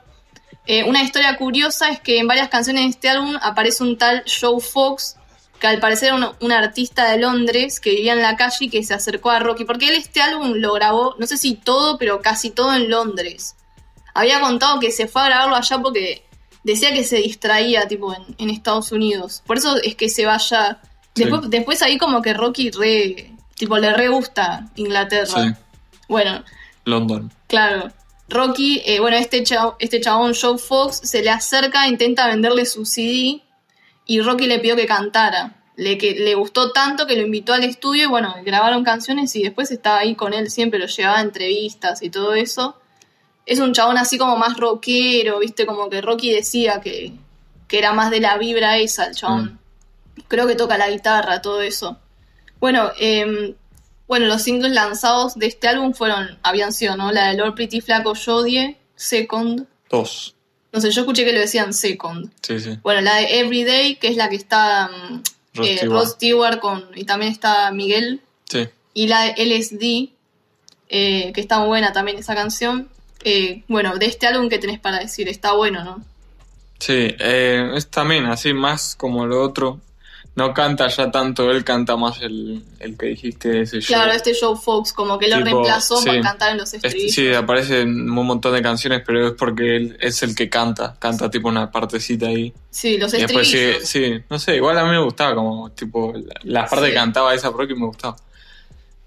[SPEAKER 1] Eh, una historia curiosa es que en varias canciones de este álbum aparece un tal Joe Fox, que al parecer era un, un artista de Londres que vivía en la calle y que se acercó a Rocky. Porque él este álbum lo grabó, no sé si todo, pero casi todo en Londres. Había contado que se fue a grabarlo allá porque decía que se distraía, tipo, en, en Estados Unidos. Por eso es que se vaya
[SPEAKER 2] Sí.
[SPEAKER 1] Después, después ahí como que Rocky re, tipo, le re gusta Inglaterra.
[SPEAKER 2] Sí.
[SPEAKER 1] Bueno,
[SPEAKER 2] London.
[SPEAKER 1] claro. Rocky, eh, bueno, este, chao- este chabón Joe Fox se le acerca, intenta venderle su CD y Rocky le pidió que cantara. Le, que, le gustó tanto que lo invitó al estudio y bueno, grabaron canciones y después estaba ahí con él siempre, lo llevaba a entrevistas y todo eso. Es un chabón así como más rockero, viste, como que Rocky decía que, que era más de la vibra esa el chabón. Creo que toca la guitarra, todo eso. Bueno, em, bueno, los singles lanzados de este álbum fueron, habían sido, ¿no? La de Lord Pretty Flaco Jodie, Second.
[SPEAKER 2] Dos.
[SPEAKER 1] No sé, yo escuché que lo decían Second.
[SPEAKER 2] Sí, sí.
[SPEAKER 1] Bueno, la de Everyday, que es la que está mm,
[SPEAKER 2] Rod
[SPEAKER 1] eh,
[SPEAKER 2] Stewart.
[SPEAKER 1] Rod Stewart con, y también está Miguel.
[SPEAKER 2] Sí.
[SPEAKER 1] Y la de LSD, eh, que está muy buena también esa canción. Eh, bueno, de este álbum, ¿qué tenés para decir? Está bueno, ¿no?
[SPEAKER 2] Sí, eh, es también así, más como lo otro. No canta ya tanto, él canta más el, el que dijiste, ese show.
[SPEAKER 1] Claro, este Joe Fox, como que lo
[SPEAKER 2] Tipo,
[SPEAKER 1] reemplazó
[SPEAKER 2] sí.
[SPEAKER 1] para cantar en los
[SPEAKER 2] Este-
[SPEAKER 1] estribillos.
[SPEAKER 2] sí, aparece en un montón de canciones, pero es porque él es el que canta. Canta tipo una partecita ahí.
[SPEAKER 1] Sí, los
[SPEAKER 2] Y después sí,
[SPEAKER 1] estribillos.
[SPEAKER 2] sí, no sé, igual a mí me gustaba como tipo la, parte
[SPEAKER 1] Sí.
[SPEAKER 2] que cantaba esa Rocky me gustaba.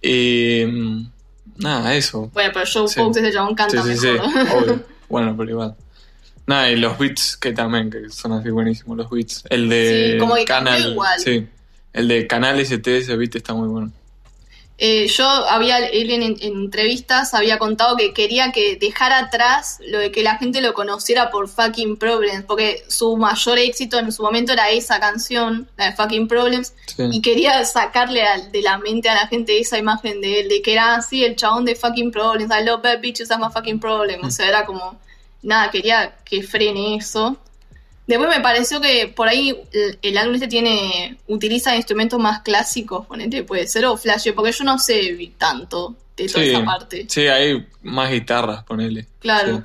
[SPEAKER 2] Y mm, nada, eso.
[SPEAKER 1] Bueno, pero Joe. Fox, ese chabón canta mejor.
[SPEAKER 2] obvio. Bueno, pero igual. Nada, y los beats que también, que son así buenísimos los beats. El de
[SPEAKER 1] Sí, como que cambió
[SPEAKER 2] Canal,
[SPEAKER 1] igual.
[SPEAKER 2] sí. El de Canal ST, ese beat está muy bueno.
[SPEAKER 1] Eh, yo había, él en, en entrevistas había contado que quería que dejara atrás lo de que la gente lo conociera por Fucking Problems, porque su mayor éxito en su momento era esa canción, la de Fucking Problems,
[SPEAKER 2] Sí.
[SPEAKER 1] y quería sacarle al- de la mente a la gente esa imagen de él, de que era así el chabón de Fucking Problems, I love bad bitches, I'm a fucking problem, o sea, era como, nada, quería que frene eso. Después me pareció que por ahí el, el álbum este tiene utiliza instrumentos más clásicos, ponete, puede ser, o flash, porque yo no sé tanto de toda
[SPEAKER 2] Sí,
[SPEAKER 1] esa parte.
[SPEAKER 2] sí, hay más guitarras, ponele.
[SPEAKER 1] Claro.
[SPEAKER 2] Sí.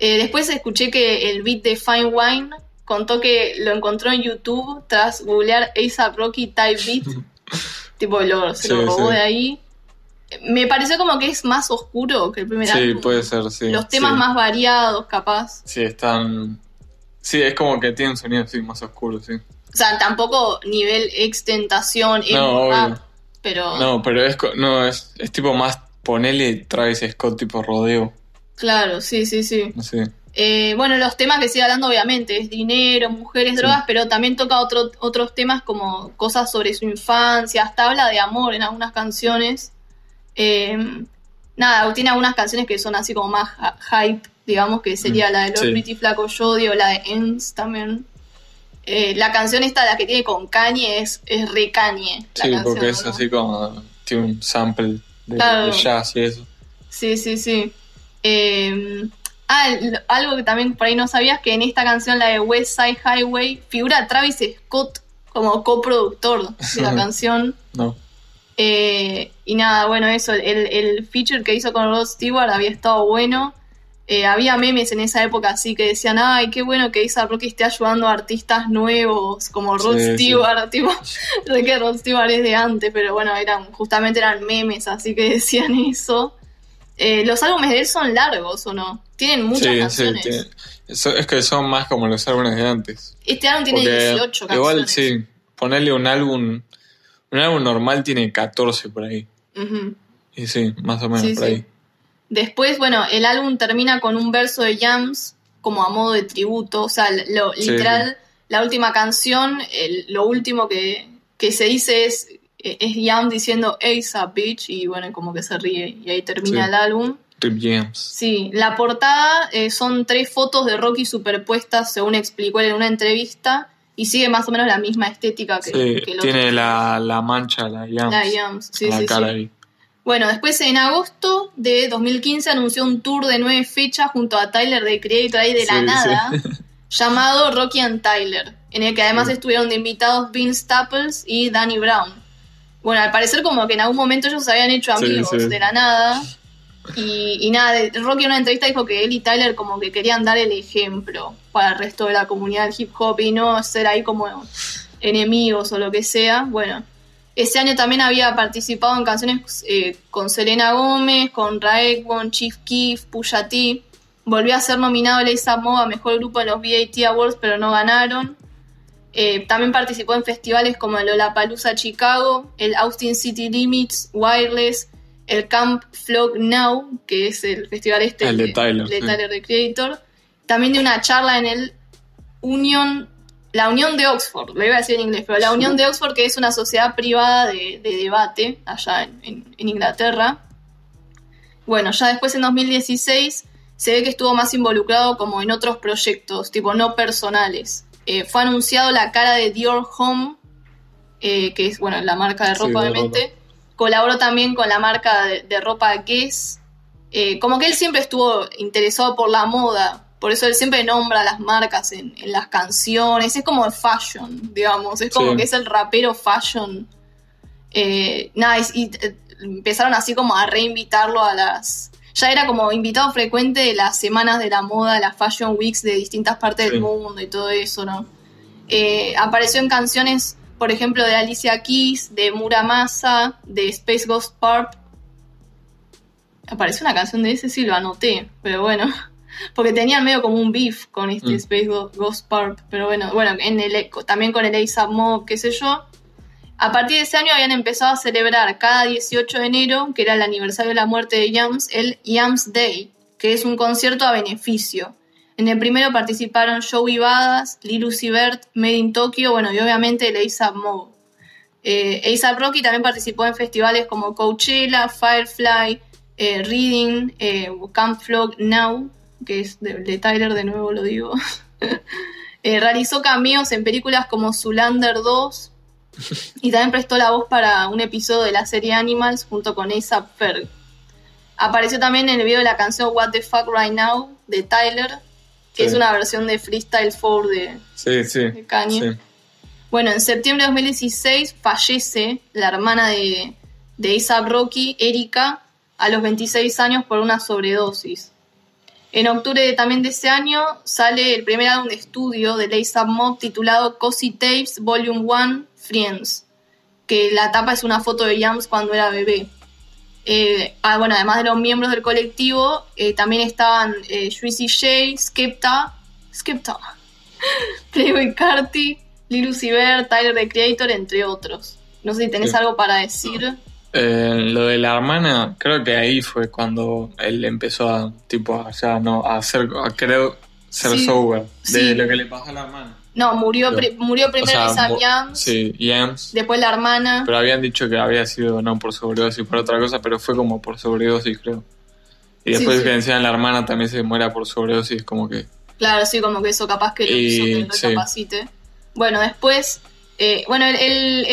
[SPEAKER 1] Eh, después escuché que el beat de Fine Wine contó que lo encontró en YouTube tras googlear ASAP Rocky Type Beat. tipo, lo, se lo robó de ahí. Me pareció como que es más oscuro que el primer
[SPEAKER 2] Sí,
[SPEAKER 1] álbum.
[SPEAKER 2] puede ser, sí.
[SPEAKER 1] Los temas
[SPEAKER 2] sí.
[SPEAKER 1] más variados, capaz.
[SPEAKER 2] Sí, están. Sí, es como que tienen sonido así más oscuro, sí.
[SPEAKER 1] O sea, tampoco nivel extentación,
[SPEAKER 2] No,
[SPEAKER 1] rap,
[SPEAKER 2] obvio.
[SPEAKER 1] pero
[SPEAKER 2] No, pero es, no, es, es tipo más ponele Travis Scott tipo rodeo.
[SPEAKER 1] claro, sí, sí, sí. Eh, bueno, los temas que sigue hablando obviamente es dinero, mujeres, drogas, pero también toca otro, otros temas como cosas sobre su infancia, hasta habla de amor en algunas canciones. Eh, nada, tiene algunas canciones que son así como más hype, digamos, que sería
[SPEAKER 2] Mm,
[SPEAKER 1] la de Lord
[SPEAKER 2] sí.
[SPEAKER 1] Pretty Flaco Jodie o la de Ends también. Eh, la canción esta, la que tiene con Kanye, es, es re Kanye. la
[SPEAKER 2] Sí,
[SPEAKER 1] canción,
[SPEAKER 2] porque es
[SPEAKER 1] ¿no?
[SPEAKER 2] así como. Tiene un sample de,
[SPEAKER 1] Claro.
[SPEAKER 2] de jazz y eso.
[SPEAKER 1] Sí, sí, sí. Eh, ah, algo que también por ahí no sabías, que en esta canción, la de West Side Highway, figura Travis Scott como coproductor de la canción.
[SPEAKER 2] No.
[SPEAKER 1] Eh, y nada, bueno, eso, el, el feature que hizo con Rod Stewart había estado bueno. Eh, había memes en esa época así que decían, ay, qué bueno que Isa Rocky esté ayudando a artistas nuevos como Rod
[SPEAKER 2] Sí, sí.
[SPEAKER 1] Stewart, tipo, sé que Rod Stewart es de antes, pero bueno, eran, justamente eran memes, así que decían eso. Eh, los álbumes de él son largos, ¿o no? Tienen muchas
[SPEAKER 2] sí,
[SPEAKER 1] canciones.
[SPEAKER 2] tiene- es que son más como los álbumes de antes.
[SPEAKER 1] Este álbum tiene
[SPEAKER 2] Porque
[SPEAKER 1] 18 canciones.
[SPEAKER 2] Igual sí, ponerle un álbum. Un álbum normal tiene 14 por ahí.
[SPEAKER 1] Ujú.
[SPEAKER 2] Y sí, más o menos
[SPEAKER 1] Sí,
[SPEAKER 2] por
[SPEAKER 1] sí.
[SPEAKER 2] ahí.
[SPEAKER 1] Después, bueno, el álbum termina con un verso de Jams como a modo de tributo. O sea, lo,
[SPEAKER 2] Sí,
[SPEAKER 1] literal, la última canción, el- lo último que, que se dice es, es Jams diciendo ASAP bitch y bueno, como que se ríe y ahí termina el álbum.
[SPEAKER 2] Rip James.
[SPEAKER 1] Sí, la portada eh, son tres fotos de Rocky superpuestas, según explicó él en una entrevista, y sigue más o menos la misma estética que,
[SPEAKER 2] Sí,
[SPEAKER 1] que el
[SPEAKER 2] tiene la, la mancha, la Jams.
[SPEAKER 1] La Jams, sí,
[SPEAKER 2] la
[SPEAKER 1] sí,
[SPEAKER 2] cara
[SPEAKER 1] sí.
[SPEAKER 2] ahí.
[SPEAKER 1] Bueno, después en agosto de 2015 anunció un tour de nueve fechas junto a Tyler de Creator ahí de la nada, llamado Rocky and Tyler, en el que además estuvieron de invitados Vince Staples y Danny Brown. Bueno, al parecer como que en algún momento ellos se habían hecho amigos de la nada. Y, nada, Rocky en una entrevista dijo que él y Tyler como que querían dar el ejemplo para el resto de la comunidad del hip hop y no ser ahí como enemigos o lo que sea. Bueno, ese año también había participado en canciones eh, con Selena Gómez, con Raekwon, Chief Keef, Pusha. Volvió a ser nominado A$AP Mob a Mejor Grupo en los BAT Awards, pero no ganaron. Eh, también participó en festivales como el Lollapalooza Chicago, el Austin City Limits, Wireless, el Camp Flock Now, que es el festival este
[SPEAKER 2] El de Tyler,
[SPEAKER 1] de. Tyler the Creator. También de una charla en el Union, la Unión de Oxford, lo iba a decir en inglés, pero la Unión de Oxford, que es una sociedad privada de, de debate allá en, en- en Inglaterra. Bueno, ya después en 2016 se ve que estuvo más involucrado como en otros proyectos, tipo no personales. Eh, fue anunciado la cara de Dior Home, eh, que es bueno la marca de ropa, obviamente. Colaboró también con la marca de, de ropa Guess. Eh, como que él siempre estuvo interesado por la moda, por eso él siempre nombra las marcas en, en las canciones. Es como de fashion, digamos. Es como
[SPEAKER 2] Sí.
[SPEAKER 1] que es el rapero fashion. Eh, nada, y, y, eh, empezaron así como a reinvitarlo a las. Ya era como invitado frecuente de las semanas de la moda, las fashion weeks de distintas partes
[SPEAKER 2] Sí.
[SPEAKER 1] del mundo y todo eso, ¿no? Eh, apareció en canciones, por ejemplo, de Alicia Keys, de Muramasa, de Space Ghost Pulp. Apareció una canción de ese, sí, lo anoté, pero bueno. Porque tenían medio como un beef con este
[SPEAKER 2] Mm.
[SPEAKER 1] Space Ghost Pulp, pero bueno, bueno, en el, también con el ASAP Mob, qué sé yo. A partir de ese año habían empezado a celebrar cada 18 de enero, que era el aniversario de la muerte de Yams, el Yams Day, que es un concierto a beneficio. En el primero participaron Joey Badass, Lil Uzi Vert, Made in Tokyo, bueno, y obviamente el ASAP Mob. Eh, ASAP Rocky también participó en festivales como Coachella, Firefly, eh, Reading, eh, Camp Flock Now, que es de, de Tyler, de nuevo lo digo. Eh, realizó cameos en películas como Zulander 2 y también prestó la voz para un episodio de la serie Animals junto con ASAP Ferg. Apareció también en el video de la canción What the Fuck Right Now de Tyler, que
[SPEAKER 2] Sí.
[SPEAKER 1] es una versión de Freestyle 4 de,
[SPEAKER 2] Sí, sí.
[SPEAKER 1] de Kanye. Bueno, en septiembre de 2016 fallece la hermana de, de A$AP Rocky, Erika, a los 26 años por una sobredosis. En octubre de- también de ese año sale el primer álbum de estudio de A$AP Mob titulado Cozy Tapes Volume 1 Friends, que la tapa es una foto de Jams cuando era bebé. Eh, ah, bueno, además de los miembros del colectivo, eh, también estaban eh, Juicy J, Skepta, Skepta, Playboy Carti, Lil Uzi Vert, Tyler the Creator, entre otros. No sé si tenés
[SPEAKER 2] Sí.
[SPEAKER 1] algo para decir.
[SPEAKER 2] Eh, lo de la hermana, creo que ahí fue cuando él empezó a, tipo, a, ya, no, a hacer, a querer ser
[SPEAKER 1] Sí,
[SPEAKER 2] sober. De
[SPEAKER 1] sí.
[SPEAKER 2] lo que le pasó a la hermana.
[SPEAKER 1] No, murió,
[SPEAKER 2] Lo-
[SPEAKER 1] pri- murió primero
[SPEAKER 2] O sea, mu-
[SPEAKER 1] Yams,
[SPEAKER 2] Sí, Yams.
[SPEAKER 1] después la hermana.
[SPEAKER 2] Pero habían dicho que había sido no por sobredosis, por otra cosa, pero fue como por sobredosis, creo. Y después
[SPEAKER 1] sí.
[SPEAKER 2] que decían la hermana también se muera por sobredosis, como que.
[SPEAKER 1] Claro, sí, como que eso capaz que lo
[SPEAKER 2] Y-
[SPEAKER 1] hizo que
[SPEAKER 2] sí.
[SPEAKER 1] Bueno, después, eh, bueno, el, el-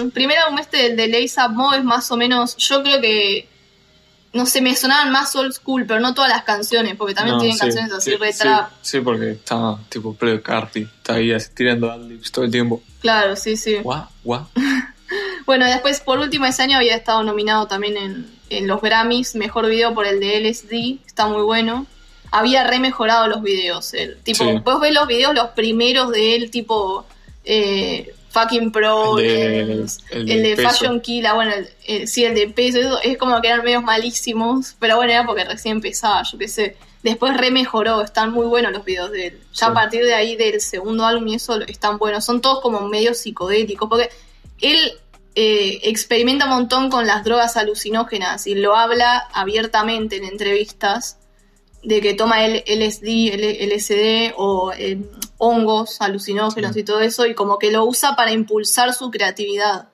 [SPEAKER 1] el primer álbum este del de Lace Up Mo es más o menos, yo creo que, no sé, me sonaban más old school, pero no todas las canciones, porque también
[SPEAKER 2] No,
[SPEAKER 1] tienen
[SPEAKER 2] sí,
[SPEAKER 1] canciones así
[SPEAKER 2] sí,
[SPEAKER 1] re
[SPEAKER 2] sí,
[SPEAKER 1] trap.
[SPEAKER 2] Sí, porque está tipo Play Carti, está ahí así, tirando adlibs todo el tiempo.
[SPEAKER 1] Claro, sí, sí.
[SPEAKER 2] Guau, guau.
[SPEAKER 1] Bueno, después, por último, ese año había estado nominado también en, en los Grammys, mejor video por el de LSD, está muy bueno. Había re mejorado los videos, él. Tipo, vos ves los videos, los primeros de él, tipo eh, Fucking Pro,
[SPEAKER 2] El de-
[SPEAKER 1] el,
[SPEAKER 2] el
[SPEAKER 1] el
[SPEAKER 2] de
[SPEAKER 1] de
[SPEAKER 2] peso.
[SPEAKER 1] Fashion Killa, bueno, el- sí, el de peso, eso, es como que eran medios malísimos, pero bueno, era porque recién empezaba, yo qué sé. Después re mejoró, están muy buenos los videos de él. Ya
[SPEAKER 2] Sí.
[SPEAKER 1] a partir de ahí del segundo álbum y eso están buenos, son todos como medio psicodélicos, porque él eh, experimenta un montón con las drogas alucinógenas y lo habla abiertamente en entrevistas de que toma el LSD, L- LSD o eh, hongos alucinógenos
[SPEAKER 2] Sí.
[SPEAKER 1] y todo eso y como que lo usa para impulsar su creatividad.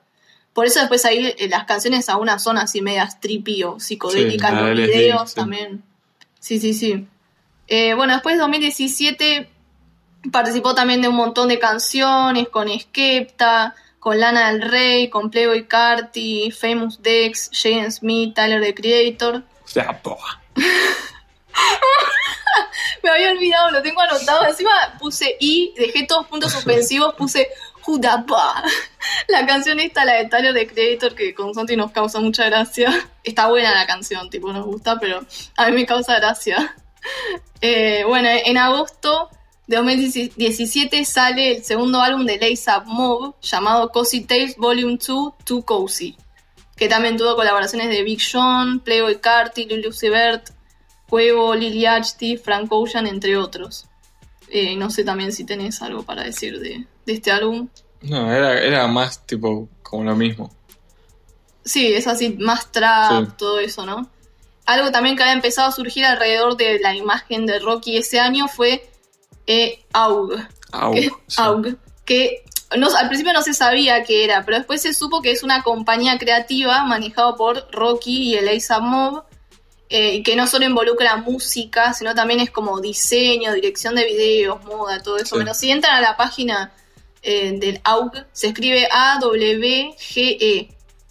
[SPEAKER 1] Por eso después ahí eh, las canciones algunas son así medias trippy o psicodélicas,
[SPEAKER 2] Sí,
[SPEAKER 1] los
[SPEAKER 2] LSD,
[SPEAKER 1] videos
[SPEAKER 2] sí.
[SPEAKER 1] también. Sí, sí, sí. Eh, bueno, después de 2017 participó también de un montón de canciones con Skepta, con Lana del Rey, con Playboy Carti, Famous Dex, Jaden Smith, Tyler the Creator.
[SPEAKER 2] O sea.
[SPEAKER 1] Me había olvidado, lo tengo anotado. Encima puse I, dejé todos puntos suspensivos, puse Judapa. La canción esta, la de Tyler the Creator, que con Santi nos causa mucha gracia. Está buena la canción, tipo, nos gusta, pero a mí me causa gracia. Eh, bueno, en agosto de 2017 sale el segundo álbum de Up Mob, llamado Cozy Tales Volume 2, Too Cozy, que también tuvo colaboraciones de Big Sean, Playboy Carti, Lil Uzi Vert, Cuevo, Lil Yachty, Frank Ocean, entre otros. Eh, no sé también si tenés algo para decir de, de este álbum.
[SPEAKER 2] No, era, era más tipo como lo mismo.
[SPEAKER 1] Sí, es así, más trap,
[SPEAKER 2] Sí.
[SPEAKER 1] todo eso, ¿no? Algo también que había empezado a surgir alrededor de la imagen de Rocky ese año fue eh, AUG.
[SPEAKER 2] Au,
[SPEAKER 1] que,
[SPEAKER 2] sí.
[SPEAKER 1] AUG, que no, al principio no se sabía qué era, pero después se supo que es una compañía creativa manejada por Rocky y el Mob, eh, que no solo involucra música, sino también es como diseño, dirección de videos, moda, todo eso.
[SPEAKER 2] Sí.
[SPEAKER 1] Pero si entran a la página eh, del AUG, se escribe A-W-G-E,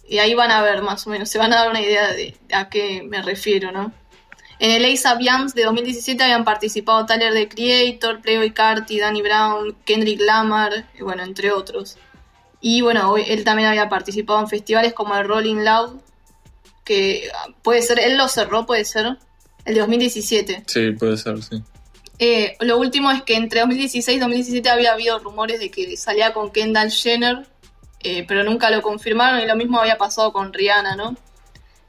[SPEAKER 1] y ahí van a ver más o menos, se van a dar una idea de a qué me refiero, ¿no? En el A$AP Yams de 2017 habían participado Tyler the Creator, Playboy Carti, Danny Brown, Kendrick Lamar, y bueno, entre otros. Y bueno, hoy- él también había participado en festivales como el Rolling Loud, que puede ser, él lo cerró, puede ser, el de 2017.
[SPEAKER 2] Sí, puede ser, sí.
[SPEAKER 1] Eh, lo último es que entre 2016 y 2017 había habido rumores de que salía con Kendall Jenner, eh, pero nunca lo confirmaron y lo mismo había pasado con Rihanna, ¿no?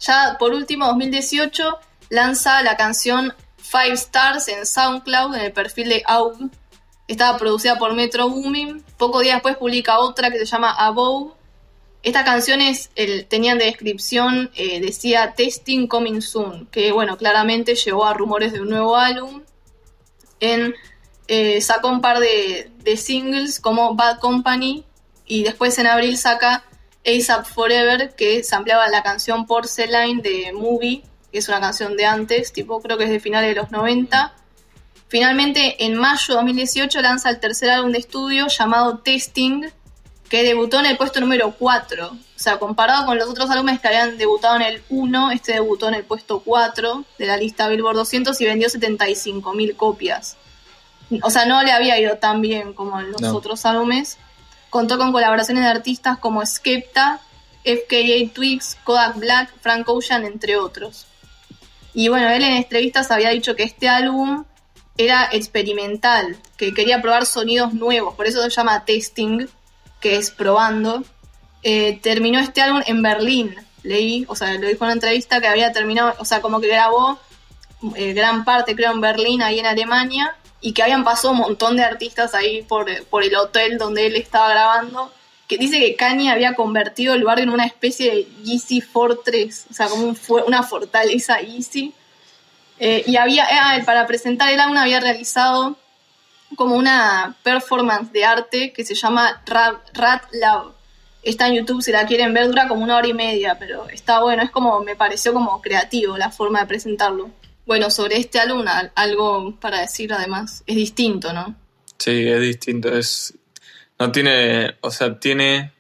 [SPEAKER 1] Ya por último, 2018 lanza la canción Five Stars en SoundCloud en el perfil de AUG. Estaba producida por Metro Boomin. Poco días después publica otra que se llama Above. Estas canciones el- tenían de descripción, eh, decía Testing Coming Soon, que bueno, claramente llevó a rumores de un nuevo álbum en eh, sacó un par de, singles como Bad Company y después en abril saca ASAP Forever que sampleaba la canción Porcelain de Movie, que es una canción de antes, tipo creo que es de finales de los 90. Finalmente en mayo de 2018 lanza el tercer álbum de estudio llamado Testing, que debutó en el puesto número 4. O sea, comparado con los otros álbumes que habían debutado en el 1, este debutó en el puesto 4 de la lista Billboard 200 y vendió 75.000 copias. O sea, no le había ido tan bien como en los
[SPEAKER 2] No.
[SPEAKER 1] otros álbumes. Contó con colaboraciones de artistas como Skepta, FKA Twigs, Kodak Black, Frank Ocean, entre otros. Y bueno, él en entrevistas había dicho que este álbum era experimental, que quería probar sonidos nuevos, por eso se llama testing, que es probando. Eh, terminó este álbum en Berlín, leí, o sea, lo dijo en una entrevista que había terminado, o sea, como que grabó eh, gran parte, creo, en Berlín, ahí en Alemania, y que habían pasado un montón de artistas ahí por, por el hotel donde él estaba grabando, que dice que Kanye había convertido el barrio en una especie de Yeezy Fortress, o sea, como una fortaleza Yeezy. Eh, y había, ah, para presentar el álbum había realizado como una performance de arte que se llama Rat, Rat Lab. Está en YouTube si la quieren ver, dura como una hora y media, pero está bueno, es como, me pareció como creativo la forma de presentarlo. Bueno, sobre este álbum al- algo para decir además, es distinto, ¿no?
[SPEAKER 2] Sí, es distinto. Es. No tiene. O sea, tiene.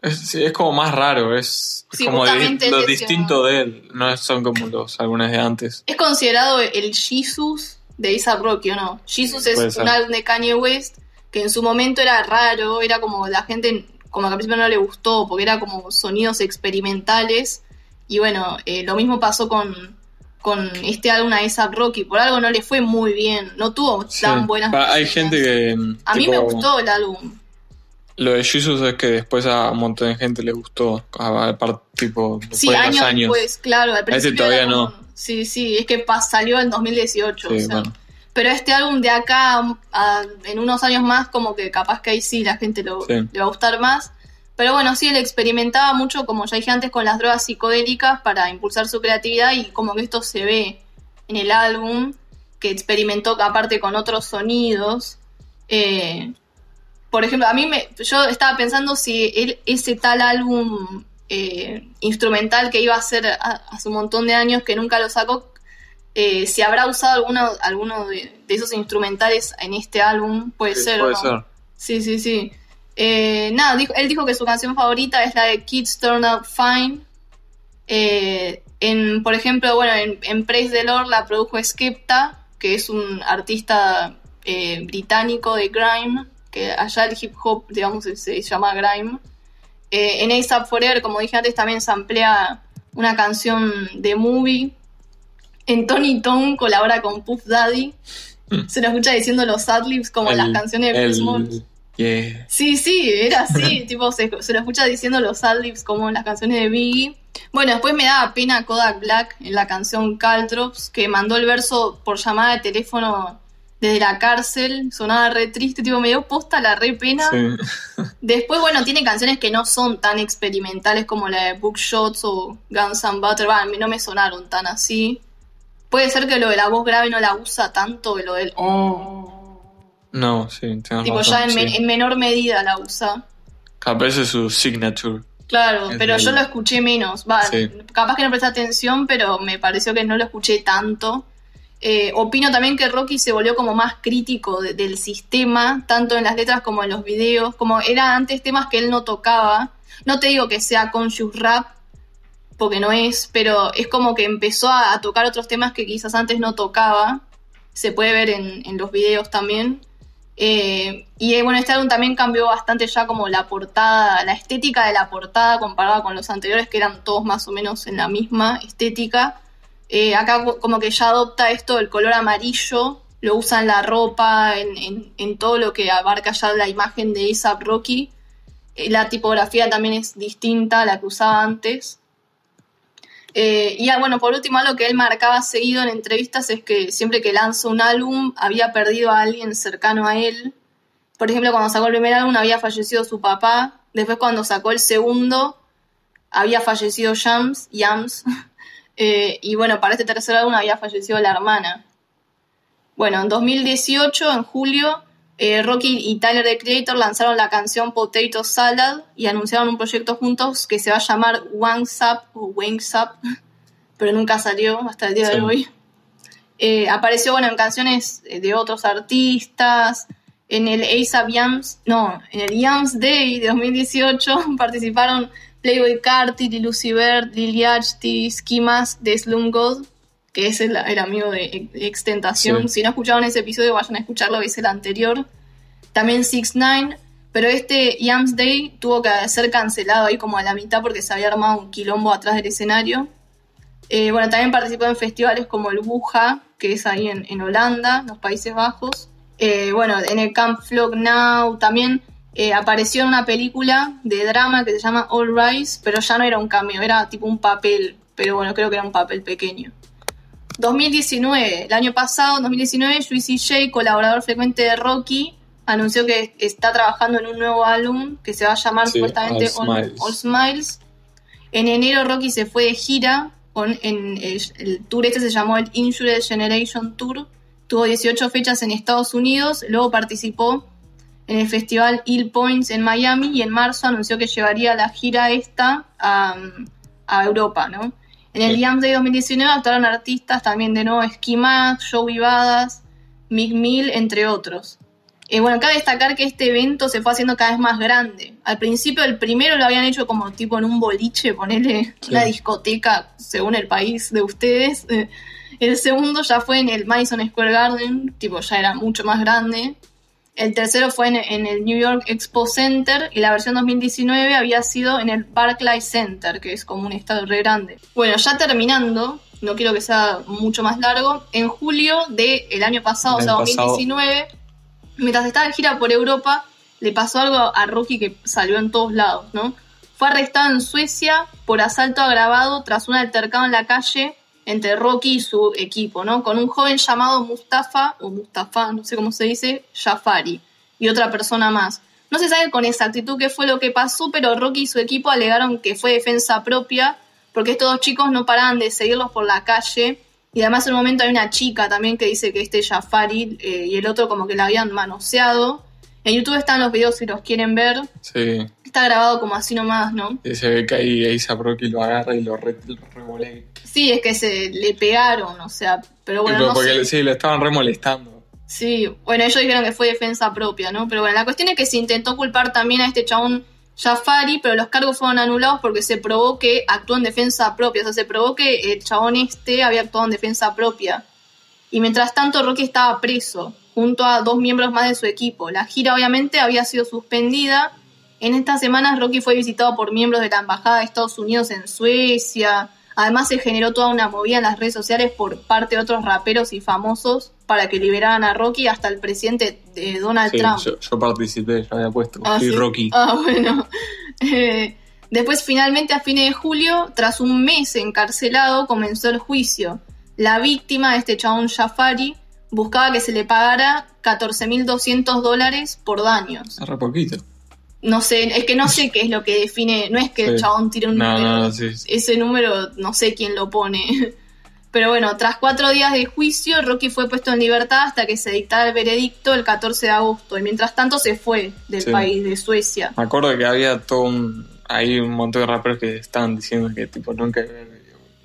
[SPEAKER 2] Es, es como más raro. Es,
[SPEAKER 1] Sí,
[SPEAKER 2] como di- lo distinto de él. No son como los álbumes de antes.
[SPEAKER 1] Es considerado el Jesus de A$AP Rocky, ¿o no? Jesus es un álbum de Kanye West que en su momento era raro, era como la gente, como que al principio no le gustó, porque era como sonidos experimentales. Y bueno, eh, lo mismo pasó con, con este álbum a A$AP Rocky. Por algo no le fue muy bien, no tuvo
[SPEAKER 2] Sí.
[SPEAKER 1] tan buenas
[SPEAKER 2] Pa- Hay gente que.
[SPEAKER 1] A mí me gustó el álbum.
[SPEAKER 2] Lo de Jesus es que después a un montón de gente le gustó. A, a tipo, después
[SPEAKER 1] Sí,
[SPEAKER 2] de los
[SPEAKER 1] años,
[SPEAKER 2] años.
[SPEAKER 1] después, claro. Al
[SPEAKER 2] ese
[SPEAKER 1] principio
[SPEAKER 2] todavía
[SPEAKER 1] era como-
[SPEAKER 2] no.
[SPEAKER 1] Sí, sí, es que pa- salió en 2018.
[SPEAKER 2] Sí,
[SPEAKER 1] o sea.
[SPEAKER 2] bueno.
[SPEAKER 1] Pero este álbum de acá, a- en unos años más, como que capaz que ahí sí la gente lo,
[SPEAKER 2] Sí.
[SPEAKER 1] le va a gustar más. Pero bueno, sí, él experimentaba mucho, como ya dije antes, con las drogas psicodélicas para impulsar su creatividad y como que esto se ve en el álbum, que experimentó aparte con otros sonidos. Eh, por ejemplo, a mí me, yo estaba pensando si él, ese tal álbum eh, instrumental que iba a hacer hace un montón de años que nunca lo sacó, eh, si habrá usado alguno, alguno de, de esos instrumentales en este álbum, puede
[SPEAKER 2] Sí,
[SPEAKER 1] ser.
[SPEAKER 2] puede
[SPEAKER 1] ¿no?
[SPEAKER 2] ser.
[SPEAKER 1] Sí, sí, sí. Eh, nada, dijo- él dijo que su canción favorita es la de Kids Turn Out Fine. Eh, en, por ejemplo, bueno, en, en Praise the Lord la produjo Skepta, que es un artista británico de grime, que allá el hip hop, digamos, se, se llama grime. Eh, en ASAP Forever, como dije antes, también se emplea una canción de movie. En Tony Tone colabora con Puff Daddy.
[SPEAKER 2] Mm.
[SPEAKER 1] Se lo escucha diciendo los adlibs como en las canciones de Chris
[SPEAKER 2] yeah.
[SPEAKER 1] Sí, sí, era así, tipo, se, se lo escucha diciendo los adlibs como en las canciones de Biggie. Bueno, después me daba pena Kodak Black en la canción Caltrops, que mandó el verso por llamada de teléfono desde la cárcel, sonaba re triste, tipo, me dio posta la re pena.
[SPEAKER 2] Sí.
[SPEAKER 1] Después, bueno, tiene canciones que no son tan experimentales como la de Bookshots o Guns N' Butter, va, a mí no me sonaron tan así. Puede ser que lo de la voz grave no la usa tanto, que lo del oh,
[SPEAKER 2] No, sí,
[SPEAKER 1] tipo,
[SPEAKER 2] razón,
[SPEAKER 1] ya en,
[SPEAKER 2] sí.
[SPEAKER 1] men- en menor medida la usa.
[SPEAKER 2] Capaz es su signature.
[SPEAKER 1] Claro,
[SPEAKER 2] Es
[SPEAKER 1] pero yo lo escuché menos. Va,
[SPEAKER 2] Sí.
[SPEAKER 1] capaz que no presté atención, pero me pareció que no lo escuché tanto. Eh, opino también que Rocky se volvió como más crítico de- del sistema, tanto en las letras como en los videos. Como eran antes temas que él no tocaba. No te digo que sea conscious rap, porque no es, pero es como que empezó a, a tocar otros temas que quizás antes no tocaba. Se puede ver en, en los videos también. Eh, y eh, bueno, este álbum también cambió bastante ya como la portada, la estética de la portada comparada con los anteriores que eran todos más o menos en la misma estética. Eh, acá co- como que ya adopta esto del color amarillo, lo usa en la ropa, en, en- todo lo que abarca ya la imagen de ASAP Rocky. Eh, la tipografía también es distinta a la que usaba antes. Eh, y ah, bueno, por último, algo que él marcaba seguido en entrevistas es que siempre que lanza un álbum había perdido a alguien cercano a él. Por ejemplo, cuando sacó el primer álbum había fallecido su papá. Después, cuando sacó el segundo, había fallecido Jams, Yams. Eh, y bueno, para este tercer álbum había fallecido la hermana. Bueno, en 2018, en julio, eh, Rocky y Tyler the Creator lanzaron la canción Potato Salad y anunciaron un proyecto juntos que se va a llamar Wings Up o Wings Up, pero nunca salió hasta el día de hoy. Eh, apareció bueno, en canciones de otros artistas. En el ASAP Yams, no, en el Yams Day de 2018 participaron Playboy Carti, Lil Uzi Vert, Lil Yachty, Ski Mask de Slum God, que es el, el amigo de Extentación.
[SPEAKER 2] Sí.
[SPEAKER 1] Si no escucharon ese episodio, vayan a escucharlo, es el anterior. También 6 9 pero este Yams Day tuvo que ser cancelado ahí como a la mitad porque se había armado un quilombo atrás del escenario. Eh, bueno, también participó en festivales como el Buja, que es ahí en, en Holanda, en los Países Bajos. Eh, bueno, en el Camp Flock Now también eh, apareció en una película de drama que se llama All Rise, pero ya no era un cameo, era tipo un papel, pero bueno, creo que era un papel pequeño. 2019, el año pasado, en 2019, Juicy J, colaborador frecuente de Rocky, anunció que está trabajando en un nuevo álbum que se va a llamar
[SPEAKER 2] Sí,
[SPEAKER 1] supuestamente
[SPEAKER 2] All
[SPEAKER 1] All,
[SPEAKER 2] Smiles.
[SPEAKER 1] All Smiles. En enero Rocky se fue de gira, con, en el, el tour este se llamó el Injured Generation Tour, tuvo 18 fechas en Estados Unidos, luego participó en el festival Hill Points en Miami y en marzo anunció que llevaría la gira esta a, a Europa, ¿no? En el. Jam Day 2019 actuaron artistas también de nuevo Ski Mask, Joey Badass, Mick Mill, entre otros. Eh, bueno, cabe destacar que este evento se fue haciendo cada vez más grande. Al principio, el primero lo habían hecho como tipo en un boliche, ponerle
[SPEAKER 2] Sí.
[SPEAKER 1] una discoteca, según el país de ustedes. Eh, El segundo ya fue en el Madison Square Garden, tipo ya era mucho más grande. El tercero fue en, en el New York Expo Center y la versión 2019 había sido en el Barclays Center, que es como un estadio re grande. Bueno, ya terminando, no quiero que sea mucho más largo, en julio del año pasado, o sea,
[SPEAKER 2] pasado.
[SPEAKER 1] 2019, mientras estaba en gira por Europa, le pasó algo a Rocky que salió en todos lados, ¿no? Fue arrestado en Suecia por asalto agravado tras un altercado en la calle entre Rocky y su equipo, ¿no? Con un joven llamado Mustafa, o Mustafa, no sé cómo se dice, Jafari, y otra persona más. No se sabe con exactitud qué fue lo que pasó, pero Rocky y su equipo alegaron que fue defensa propia, porque estos dos chicos no paraban de seguirlos por la calle, y además en un momento hay una chica también que dice que este Jafari eh, y el otro como que la habían manoseado. En YouTube están los videos si los quieren ver.
[SPEAKER 2] Sí.
[SPEAKER 1] Está grabado como así nomás, ¿no?
[SPEAKER 2] Y se ve que ahí A$AP Rocky lo agarra y lo, re, lo revolea.
[SPEAKER 1] Sí, es que se le pegaron, o sea, pero bueno, no
[SPEAKER 2] porque
[SPEAKER 1] sé.
[SPEAKER 2] le- sí, lo estaban remolestando.
[SPEAKER 1] Sí, bueno, ellos dijeron que fue defensa propia, ¿no? Pero bueno, la cuestión es que se intentó culpar también a este chabón Jafari, pero los cargos fueron anulados porque se probó que actuó en defensa propia. O sea, se probó que el chabón este había actuado en defensa propia. Y mientras tanto, Rocky estaba preso, junto a dos miembros más de su equipo. La gira, obviamente, había sido suspendida. En estas semanas, Rocky fue visitado por miembros de la Embajada de Estados Unidos en Suecia. Además, se generó toda una movida en las redes sociales por parte de otros raperos y famosos para que liberaran a Rocky hasta el presidente de Donald
[SPEAKER 2] Sí,
[SPEAKER 1] Trump.
[SPEAKER 2] yo, yo participé, yo había puesto.
[SPEAKER 1] Ah,
[SPEAKER 2] sí. Rocky.
[SPEAKER 1] Ah, bueno. Eh, después, finalmente, a fines de julio, tras un mes encarcelado, comenzó el juicio. La víctima, este chabón Jafari, buscaba que se le pagara 14.200 dólares por daños.
[SPEAKER 2] Re poquito.
[SPEAKER 1] No sé, es que no sé qué es lo que define, no es que el chabón tire un
[SPEAKER 2] No,
[SPEAKER 1] número.
[SPEAKER 2] no, no, sí. sí.
[SPEAKER 1] Ese número no sé quién lo pone. Pero bueno, tras cuatro días de juicio, Rocky fue puesto en libertad hasta que se dictara el veredicto el 14 de agosto. Y mientras tanto se fue del
[SPEAKER 2] Sí.
[SPEAKER 1] país, de Suecia.
[SPEAKER 2] Me acuerdo que había todo un. Hay un montón de raperos que estaban diciendo que tipo nunca,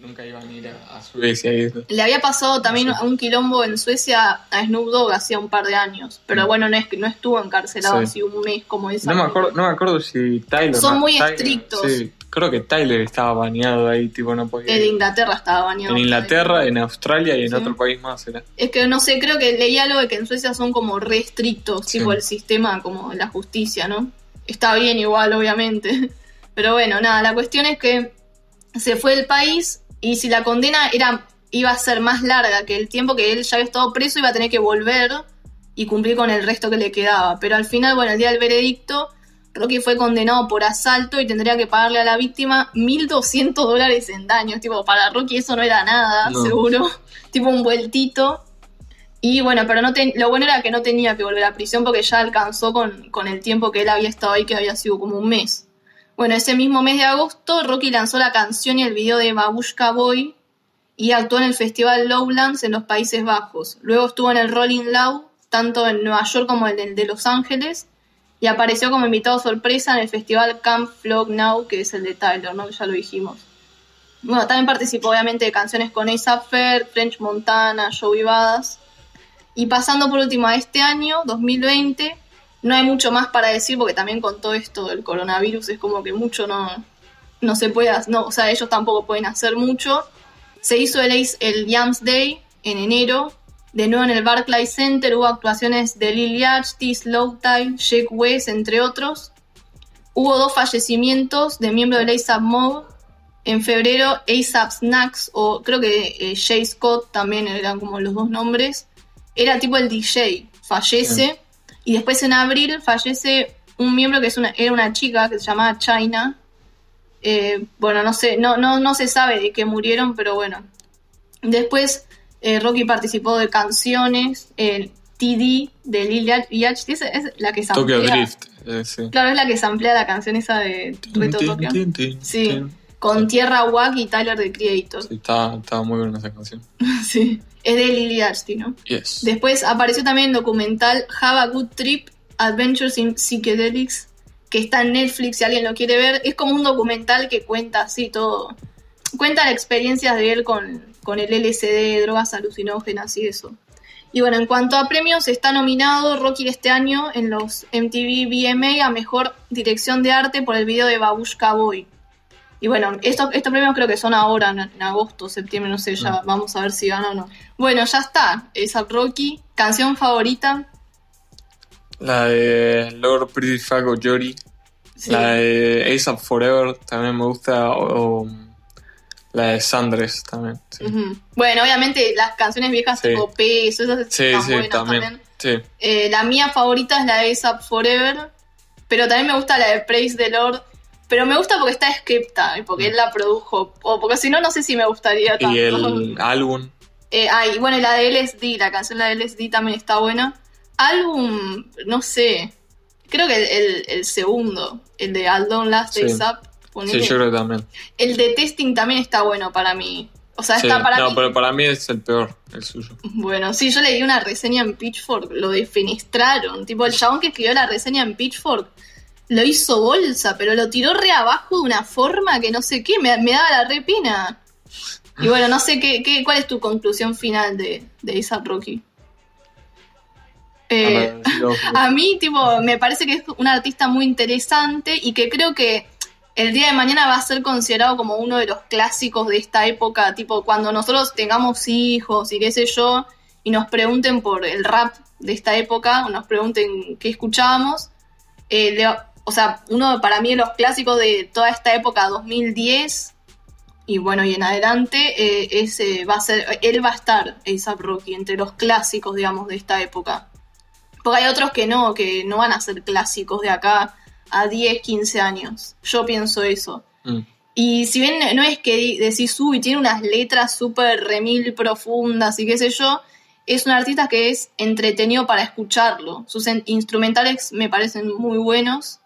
[SPEAKER 2] nunca iban a ir a, a Suecia y eso.
[SPEAKER 1] Le había pasado también
[SPEAKER 2] Sí.
[SPEAKER 1] a un quilombo en Suecia a Snoop Dogg hacía un par de años. Pero
[SPEAKER 2] Mm.
[SPEAKER 1] bueno, no, es, que no estuvo encarcelado
[SPEAKER 2] Sí.
[SPEAKER 1] así un mes como esa.
[SPEAKER 2] No me acuerdo, no me acuerdo si Tyler.
[SPEAKER 1] Son muy
[SPEAKER 2] Tyler,
[SPEAKER 1] estrictos.
[SPEAKER 2] Sí, creo que Tyler estaba baneado ahí, tipo no podía.
[SPEAKER 1] En. Inglaterra estaba bañado.
[SPEAKER 2] En Inglaterra, en Australia y en
[SPEAKER 1] Sí.
[SPEAKER 2] otro país más era.
[SPEAKER 1] Es que no sé, creo que leí algo de que en Suecia son como re estrictos,
[SPEAKER 2] Sí.
[SPEAKER 1] tipo el sistema, como la justicia, ¿no? Está bien igual, obviamente. Pero bueno, nada, la cuestión es que se fue del país y si la condena era iba a ser más larga que el tiempo que él ya había estado preso, iba a tener que volver y cumplir con el resto que le quedaba. Pero al final, bueno, el día del veredicto, Rocky fue condenado por asalto y tendría que pagarle a la víctima 1.200 dólares en daños. Tipo, para Rocky eso no era nada,
[SPEAKER 2] No.
[SPEAKER 1] seguro. tipo un vueltito. Y bueno, pero no ten- lo bueno era que no tenía que volver a prisión porque ya alcanzó con, con el tiempo que él había estado ahí, que había sido como un mes. Bueno, ese mismo mes de agosto, Rocky lanzó la canción y el video de Babushka Boy y actuó en el festival Lowlands en los Países Bajos. Luego estuvo en el Rolling Loud, tanto en Nueva York como en el de Los Ángeles, y apareció como invitado sorpresa en el festival Camp Flog Now, que es el de Tyler, ¿no? Ya lo dijimos. Bueno, también participó obviamente de canciones con A$AP Ferg, French Montana, Joey Badass. Y pasando por último a este año, 2020, no hay mucho más para decir porque también con todo esto del coronavirus es como que mucho no, no se puede, no, o sea, ellos tampoco pueden hacer mucho. Se hizo el, el Yams Day en enero, de nuevo en el Barclays Center hubo actuaciones de Lil Yachty, Slow Tie, Jake West, entre otros. Hubo dos fallecimientos de miembros del ASAP Mob. En febrero, ASAP Snacks, o creo que eh, Jay Scott también eran como los dos nombres. Era tipo el DJ, fallece. Y después en abril fallece un miembro que es una, era una chica que se llamaba China. Eh, bueno, no sé, no, no, no se sabe de qué murieron, pero bueno. Después eh, Rocky participó de canciones, el TD de Lil Yachty, esa es la que
[SPEAKER 2] Tokyo
[SPEAKER 1] samplea-
[SPEAKER 2] Drift. eh, sí.
[SPEAKER 1] Claro, es la que samplea la canción esa de Reto Tokyo. Sí, con Tierra Wack y Tyler the Creator.
[SPEAKER 2] Sí, estaba, estaba muy buena esa canción.
[SPEAKER 1] Sí, es de Lil Yachty, ¿no?
[SPEAKER 2] Yes.
[SPEAKER 1] Después apareció también el documental Have a Good Trip, Adventures in Psychedelics, que está en Netflix si alguien lo quiere ver. Es como un documental que cuenta así todo. Cuenta las experiencias de él con, con el LSD, drogas alucinógenas y eso. Y bueno, en cuanto a premios, está nominado Rocky este año en los MTV VMA a Mejor Dirección de Arte por el video de Babushka Boy. Y bueno, estos, estos premios creo que son ahora, en, en agosto, septiembre, no sé, ya vamos a ver si gana o no. Bueno, ya está, esa Rocky. Canción favorita.
[SPEAKER 2] La de Lord Pretty Fuck o Jory.
[SPEAKER 1] Sí.
[SPEAKER 2] La de ASAP Forever también me gusta. O, o la de Sandres también. Sí.
[SPEAKER 1] Bueno, obviamente las canciones viejas
[SPEAKER 2] Sí.
[SPEAKER 1] tipo Peso, esas
[SPEAKER 2] sí,
[SPEAKER 1] están
[SPEAKER 2] sí,
[SPEAKER 1] buenas
[SPEAKER 2] también.
[SPEAKER 1] también.
[SPEAKER 2] Sí.
[SPEAKER 1] Eh, la mía favorita es la de ASAP Forever, pero también me gusta la de Praise the Lord. Pero me gusta porque está escrita y porque él la produjo. O porque si no, no sé si me gustaría tanto.
[SPEAKER 2] Y el álbum.
[SPEAKER 1] Eh, ah, y bueno, la de LSD, la canción la de LSD también está buena. Álbum, no sé. Creo que el, el- segundo, el de All Don't Last
[SPEAKER 2] Sí.
[SPEAKER 1] ASAP.
[SPEAKER 2] Sí, yo creo que también.
[SPEAKER 1] El de Testing también está bueno para mí. O sea,
[SPEAKER 2] Sí,
[SPEAKER 1] está para
[SPEAKER 2] no,
[SPEAKER 1] mí.
[SPEAKER 2] pero para mí es el peor, el suyo.
[SPEAKER 1] Bueno, sí, yo leí una reseña en Pitchfork, lo defenestraron. Tipo, el chabón que escribió la reseña en Pitchfork lo hizo bolsa, pero lo tiró re abajo de una forma que no sé qué, me, me daba la re pena. Y bueno, no sé qué, qué, cuál es tu conclusión final de, de Rocky. Eh,
[SPEAKER 2] A
[SPEAKER 1] mí, tipo, me parece que es un artista muy interesante y que creo que el día de mañana va a ser considerado como uno de los clásicos de esta época, tipo, cuando nosotros tengamos hijos y qué sé yo, y nos pregunten por el rap de esta época, o nos pregunten qué escuchábamos, eh, o sea, uno para mí de los clásicos de toda esta época, 2010, y bueno, y en adelante, eh, ese va a ser, él va a estar, A$AP Rocky, entre los clásicos, digamos, de esta época. Porque hay otros que no, que no van a ser clásicos de acá a 10, 15 años. Yo pienso eso.
[SPEAKER 2] Mm.
[SPEAKER 1] Y si bien no es que decís, uy, tiene unas letras súper remil profundas y qué sé yo, es un artista que es entretenido para escucharlo. Sus en- instrumentales me parecen muy buenos.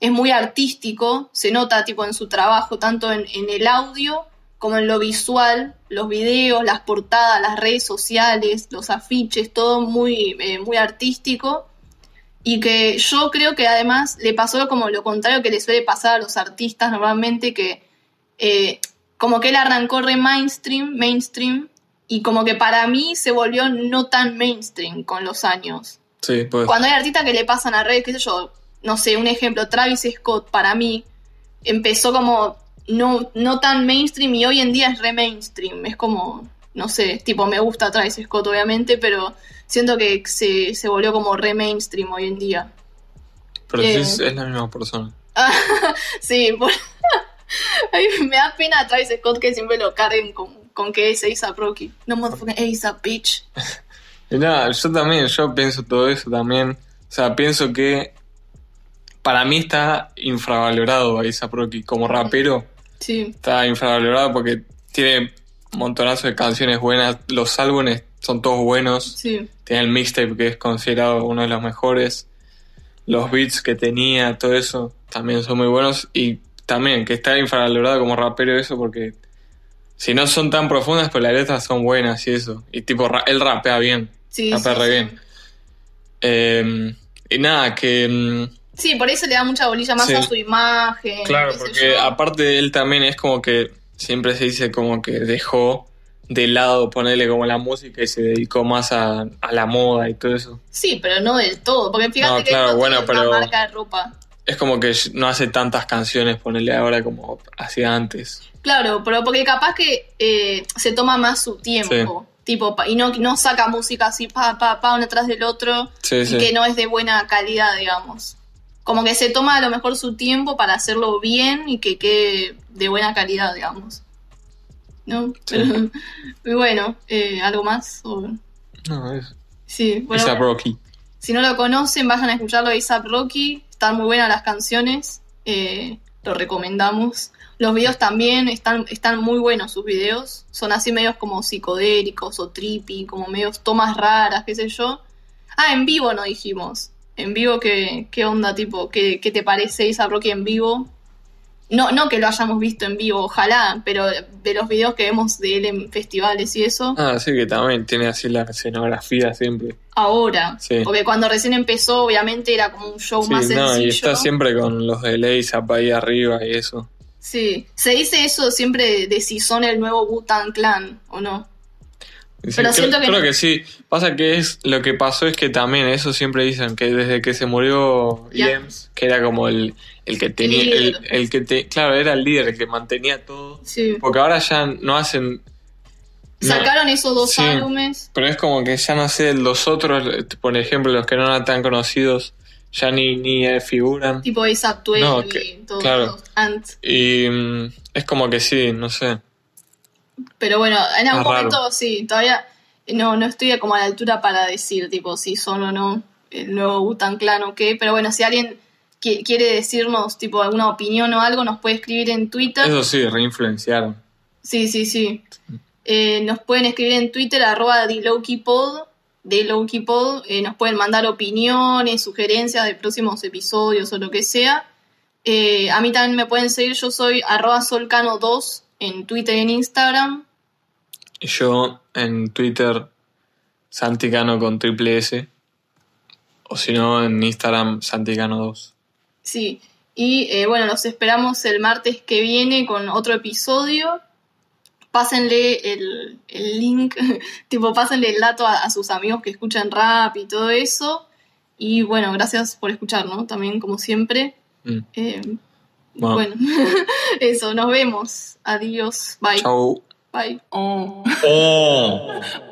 [SPEAKER 1] Es muy artístico, se nota tipo en su trabajo, tanto en, en el audio como en lo visual, los videos, las portadas, las redes sociales, los afiches, todo muy, eh, muy artístico. Y que yo creo que además le pasó como lo contrario que le suele pasar a los artistas normalmente, que eh, como que él arrancó re mainstream, mainstream, y como que para mí se volvió no tan mainstream con los años.
[SPEAKER 2] Sí, pues.
[SPEAKER 1] Cuando hay artistas que le pasan a redes, qué sé yo, no sé, un ejemplo, Travis Scott para mí empezó como no, no tan mainstream y hoy en día es re mainstream. Es como, no sé, tipo, me gusta Travis Scott obviamente, pero siento que se, se volvió como re mainstream hoy en día.
[SPEAKER 2] Pero
[SPEAKER 1] eh.
[SPEAKER 2] es, es la misma persona.
[SPEAKER 1] Sí, por... Ay, me da pena a Travis Scott que siempre lo carguen con, con que es A$AP Rocky. No motherfucking A$AP, bitch.
[SPEAKER 2] Nada, yo también, yo pienso todo eso también. O sea, pienso que para mí está infravalorado A$AP Rocky. Como rapero,
[SPEAKER 1] Sí,
[SPEAKER 2] está infravalorado porque tiene un montonazo de canciones buenas. Los álbumes son todos buenos.
[SPEAKER 1] sí.
[SPEAKER 2] Tiene el mixtape que es considerado uno de los mejores. Los beats que tenía, todo eso también son muy buenos. Y también que está infravalorado como rapero eso porque si no son tan profundas, pues las letras son buenas y eso. Y tipo, ra- él rapea bien.
[SPEAKER 1] Sí,
[SPEAKER 2] rapea
[SPEAKER 1] sí,
[SPEAKER 2] re
[SPEAKER 1] sí.
[SPEAKER 2] bien. Eh, y nada, que...
[SPEAKER 1] Sí, por eso le da mucha bolilla más
[SPEAKER 2] Sí.
[SPEAKER 1] a su imagen.
[SPEAKER 2] Claro, porque
[SPEAKER 1] yo.
[SPEAKER 2] aparte él también es como que siempre se dice como que dejó de lado ponerle como la música y se dedicó más a, a la moda y todo eso.
[SPEAKER 1] Sí, pero no del todo. Porque fíjate
[SPEAKER 2] No,
[SPEAKER 1] que
[SPEAKER 2] claro,
[SPEAKER 1] no
[SPEAKER 2] bueno,
[SPEAKER 1] tiene una marca de ropa.
[SPEAKER 2] Es como que no hace tantas canciones ponerle ahora como hacía antes.
[SPEAKER 1] Claro, pero porque capaz que eh, se toma más su tiempo. Tipo, pa- y no, no saca música así, pa, pa, pa, uno atrás del otro.
[SPEAKER 2] Sí,
[SPEAKER 1] y
[SPEAKER 2] sí.
[SPEAKER 1] que no es de buena calidad, digamos. Como que se toma a lo mejor su tiempo para hacerlo bien y que quede de buena calidad, digamos. ¿No?
[SPEAKER 2] Sí.
[SPEAKER 1] y bueno, eh, ¿algo más? O-
[SPEAKER 2] No, es.
[SPEAKER 1] Sí, bueno.
[SPEAKER 2] Rocky.
[SPEAKER 1] Si no lo conocen, vayan a escucharlo de A$AP Rocky. Están muy buenas las canciones. eh, lo recomendamos. Los videos también están, están muy buenos sus videos. Son así medios como psicodélicos o trippy, como medios tomas raras, qué sé yo. Ah, en vivo no dijimos. En vivo, ¿qué, qué onda, tipo? ¿Qué, qué te parece A$AP Rocky en vivo? No, no que lo hayamos visto en vivo, ojalá, pero de los videos que vemos de él en festivales y eso,
[SPEAKER 2] Ah, sí, que también tiene así la escenografía siempre.
[SPEAKER 1] ahora.
[SPEAKER 2] Sí.
[SPEAKER 1] Porque cuando recién empezó, obviamente era como un show
[SPEAKER 2] Sí,
[SPEAKER 1] más sencillo.
[SPEAKER 2] no, y está siempre con los delays ahí arriba y eso.
[SPEAKER 1] Sí, se dice eso siempre de, de si son el nuevo Wu-Tang Clan o no.
[SPEAKER 2] Sí,
[SPEAKER 1] Pero
[SPEAKER 2] creo,
[SPEAKER 1] que
[SPEAKER 2] creo
[SPEAKER 1] no.
[SPEAKER 2] que sí. Pasa que es lo que pasó es que también eso siempre dicen que desde que se murió
[SPEAKER 1] Ya.
[SPEAKER 2] James, que era como el, el que tenía,
[SPEAKER 1] El
[SPEAKER 2] el, que te, claro, era el líder, el que mantenía todo.
[SPEAKER 1] Sí.
[SPEAKER 2] Porque ahora ya no hacen. no,
[SPEAKER 1] Sacaron esos dos
[SPEAKER 2] Sí.
[SPEAKER 1] álbumes.
[SPEAKER 2] pero es como que ya no sé, los otros, por ejemplo, los que no eran tan conocidos, ya ni, ni eh, figuran.
[SPEAKER 1] Tipo Twelve
[SPEAKER 2] No,
[SPEAKER 1] y todos
[SPEAKER 2] claro.
[SPEAKER 1] los Ant.
[SPEAKER 2] Y mm, es como que sí, no sé.
[SPEAKER 1] Pero bueno, en algún
[SPEAKER 2] Ah, raro.
[SPEAKER 1] momento sí, todavía no, no estoy como a la altura para decir tipo si son o no el nuevo Wu-Tang Clan o qué. Pero bueno, si alguien qui- quiere decirnos tipo alguna opinión o algo, nos puede escribir en Twitter.
[SPEAKER 2] Eso sí, reinfluenciaron.
[SPEAKER 1] Sí, sí, sí. Eh, nos pueden escribir en Twitter, arroba DLowkeyPod, DLowkeyPod. Eh, nos pueden mandar opiniones, sugerencias de próximos episodios o lo que sea. Eh, a mí también me pueden seguir, yo soy arroba solcano2 en Twitter y en Instagram.
[SPEAKER 2] Y yo en Twitter, Santicano con triple S. O si no, en Instagram, Santicano2.
[SPEAKER 1] Sí. Y eh, bueno, los esperamos el martes que viene con otro episodio. Pásenle el, el link, tipo, pásenle el dato a, a sus amigos que escuchan rap y todo eso. Y bueno, gracias por escuchar, ¿no? También, como siempre.
[SPEAKER 2] Mm.
[SPEAKER 1] Eh,
[SPEAKER 2] Bueno.
[SPEAKER 1] bueno, eso, nos vemos. Adiós. Bye.
[SPEAKER 2] Chau.
[SPEAKER 1] Bye.
[SPEAKER 3] Oh.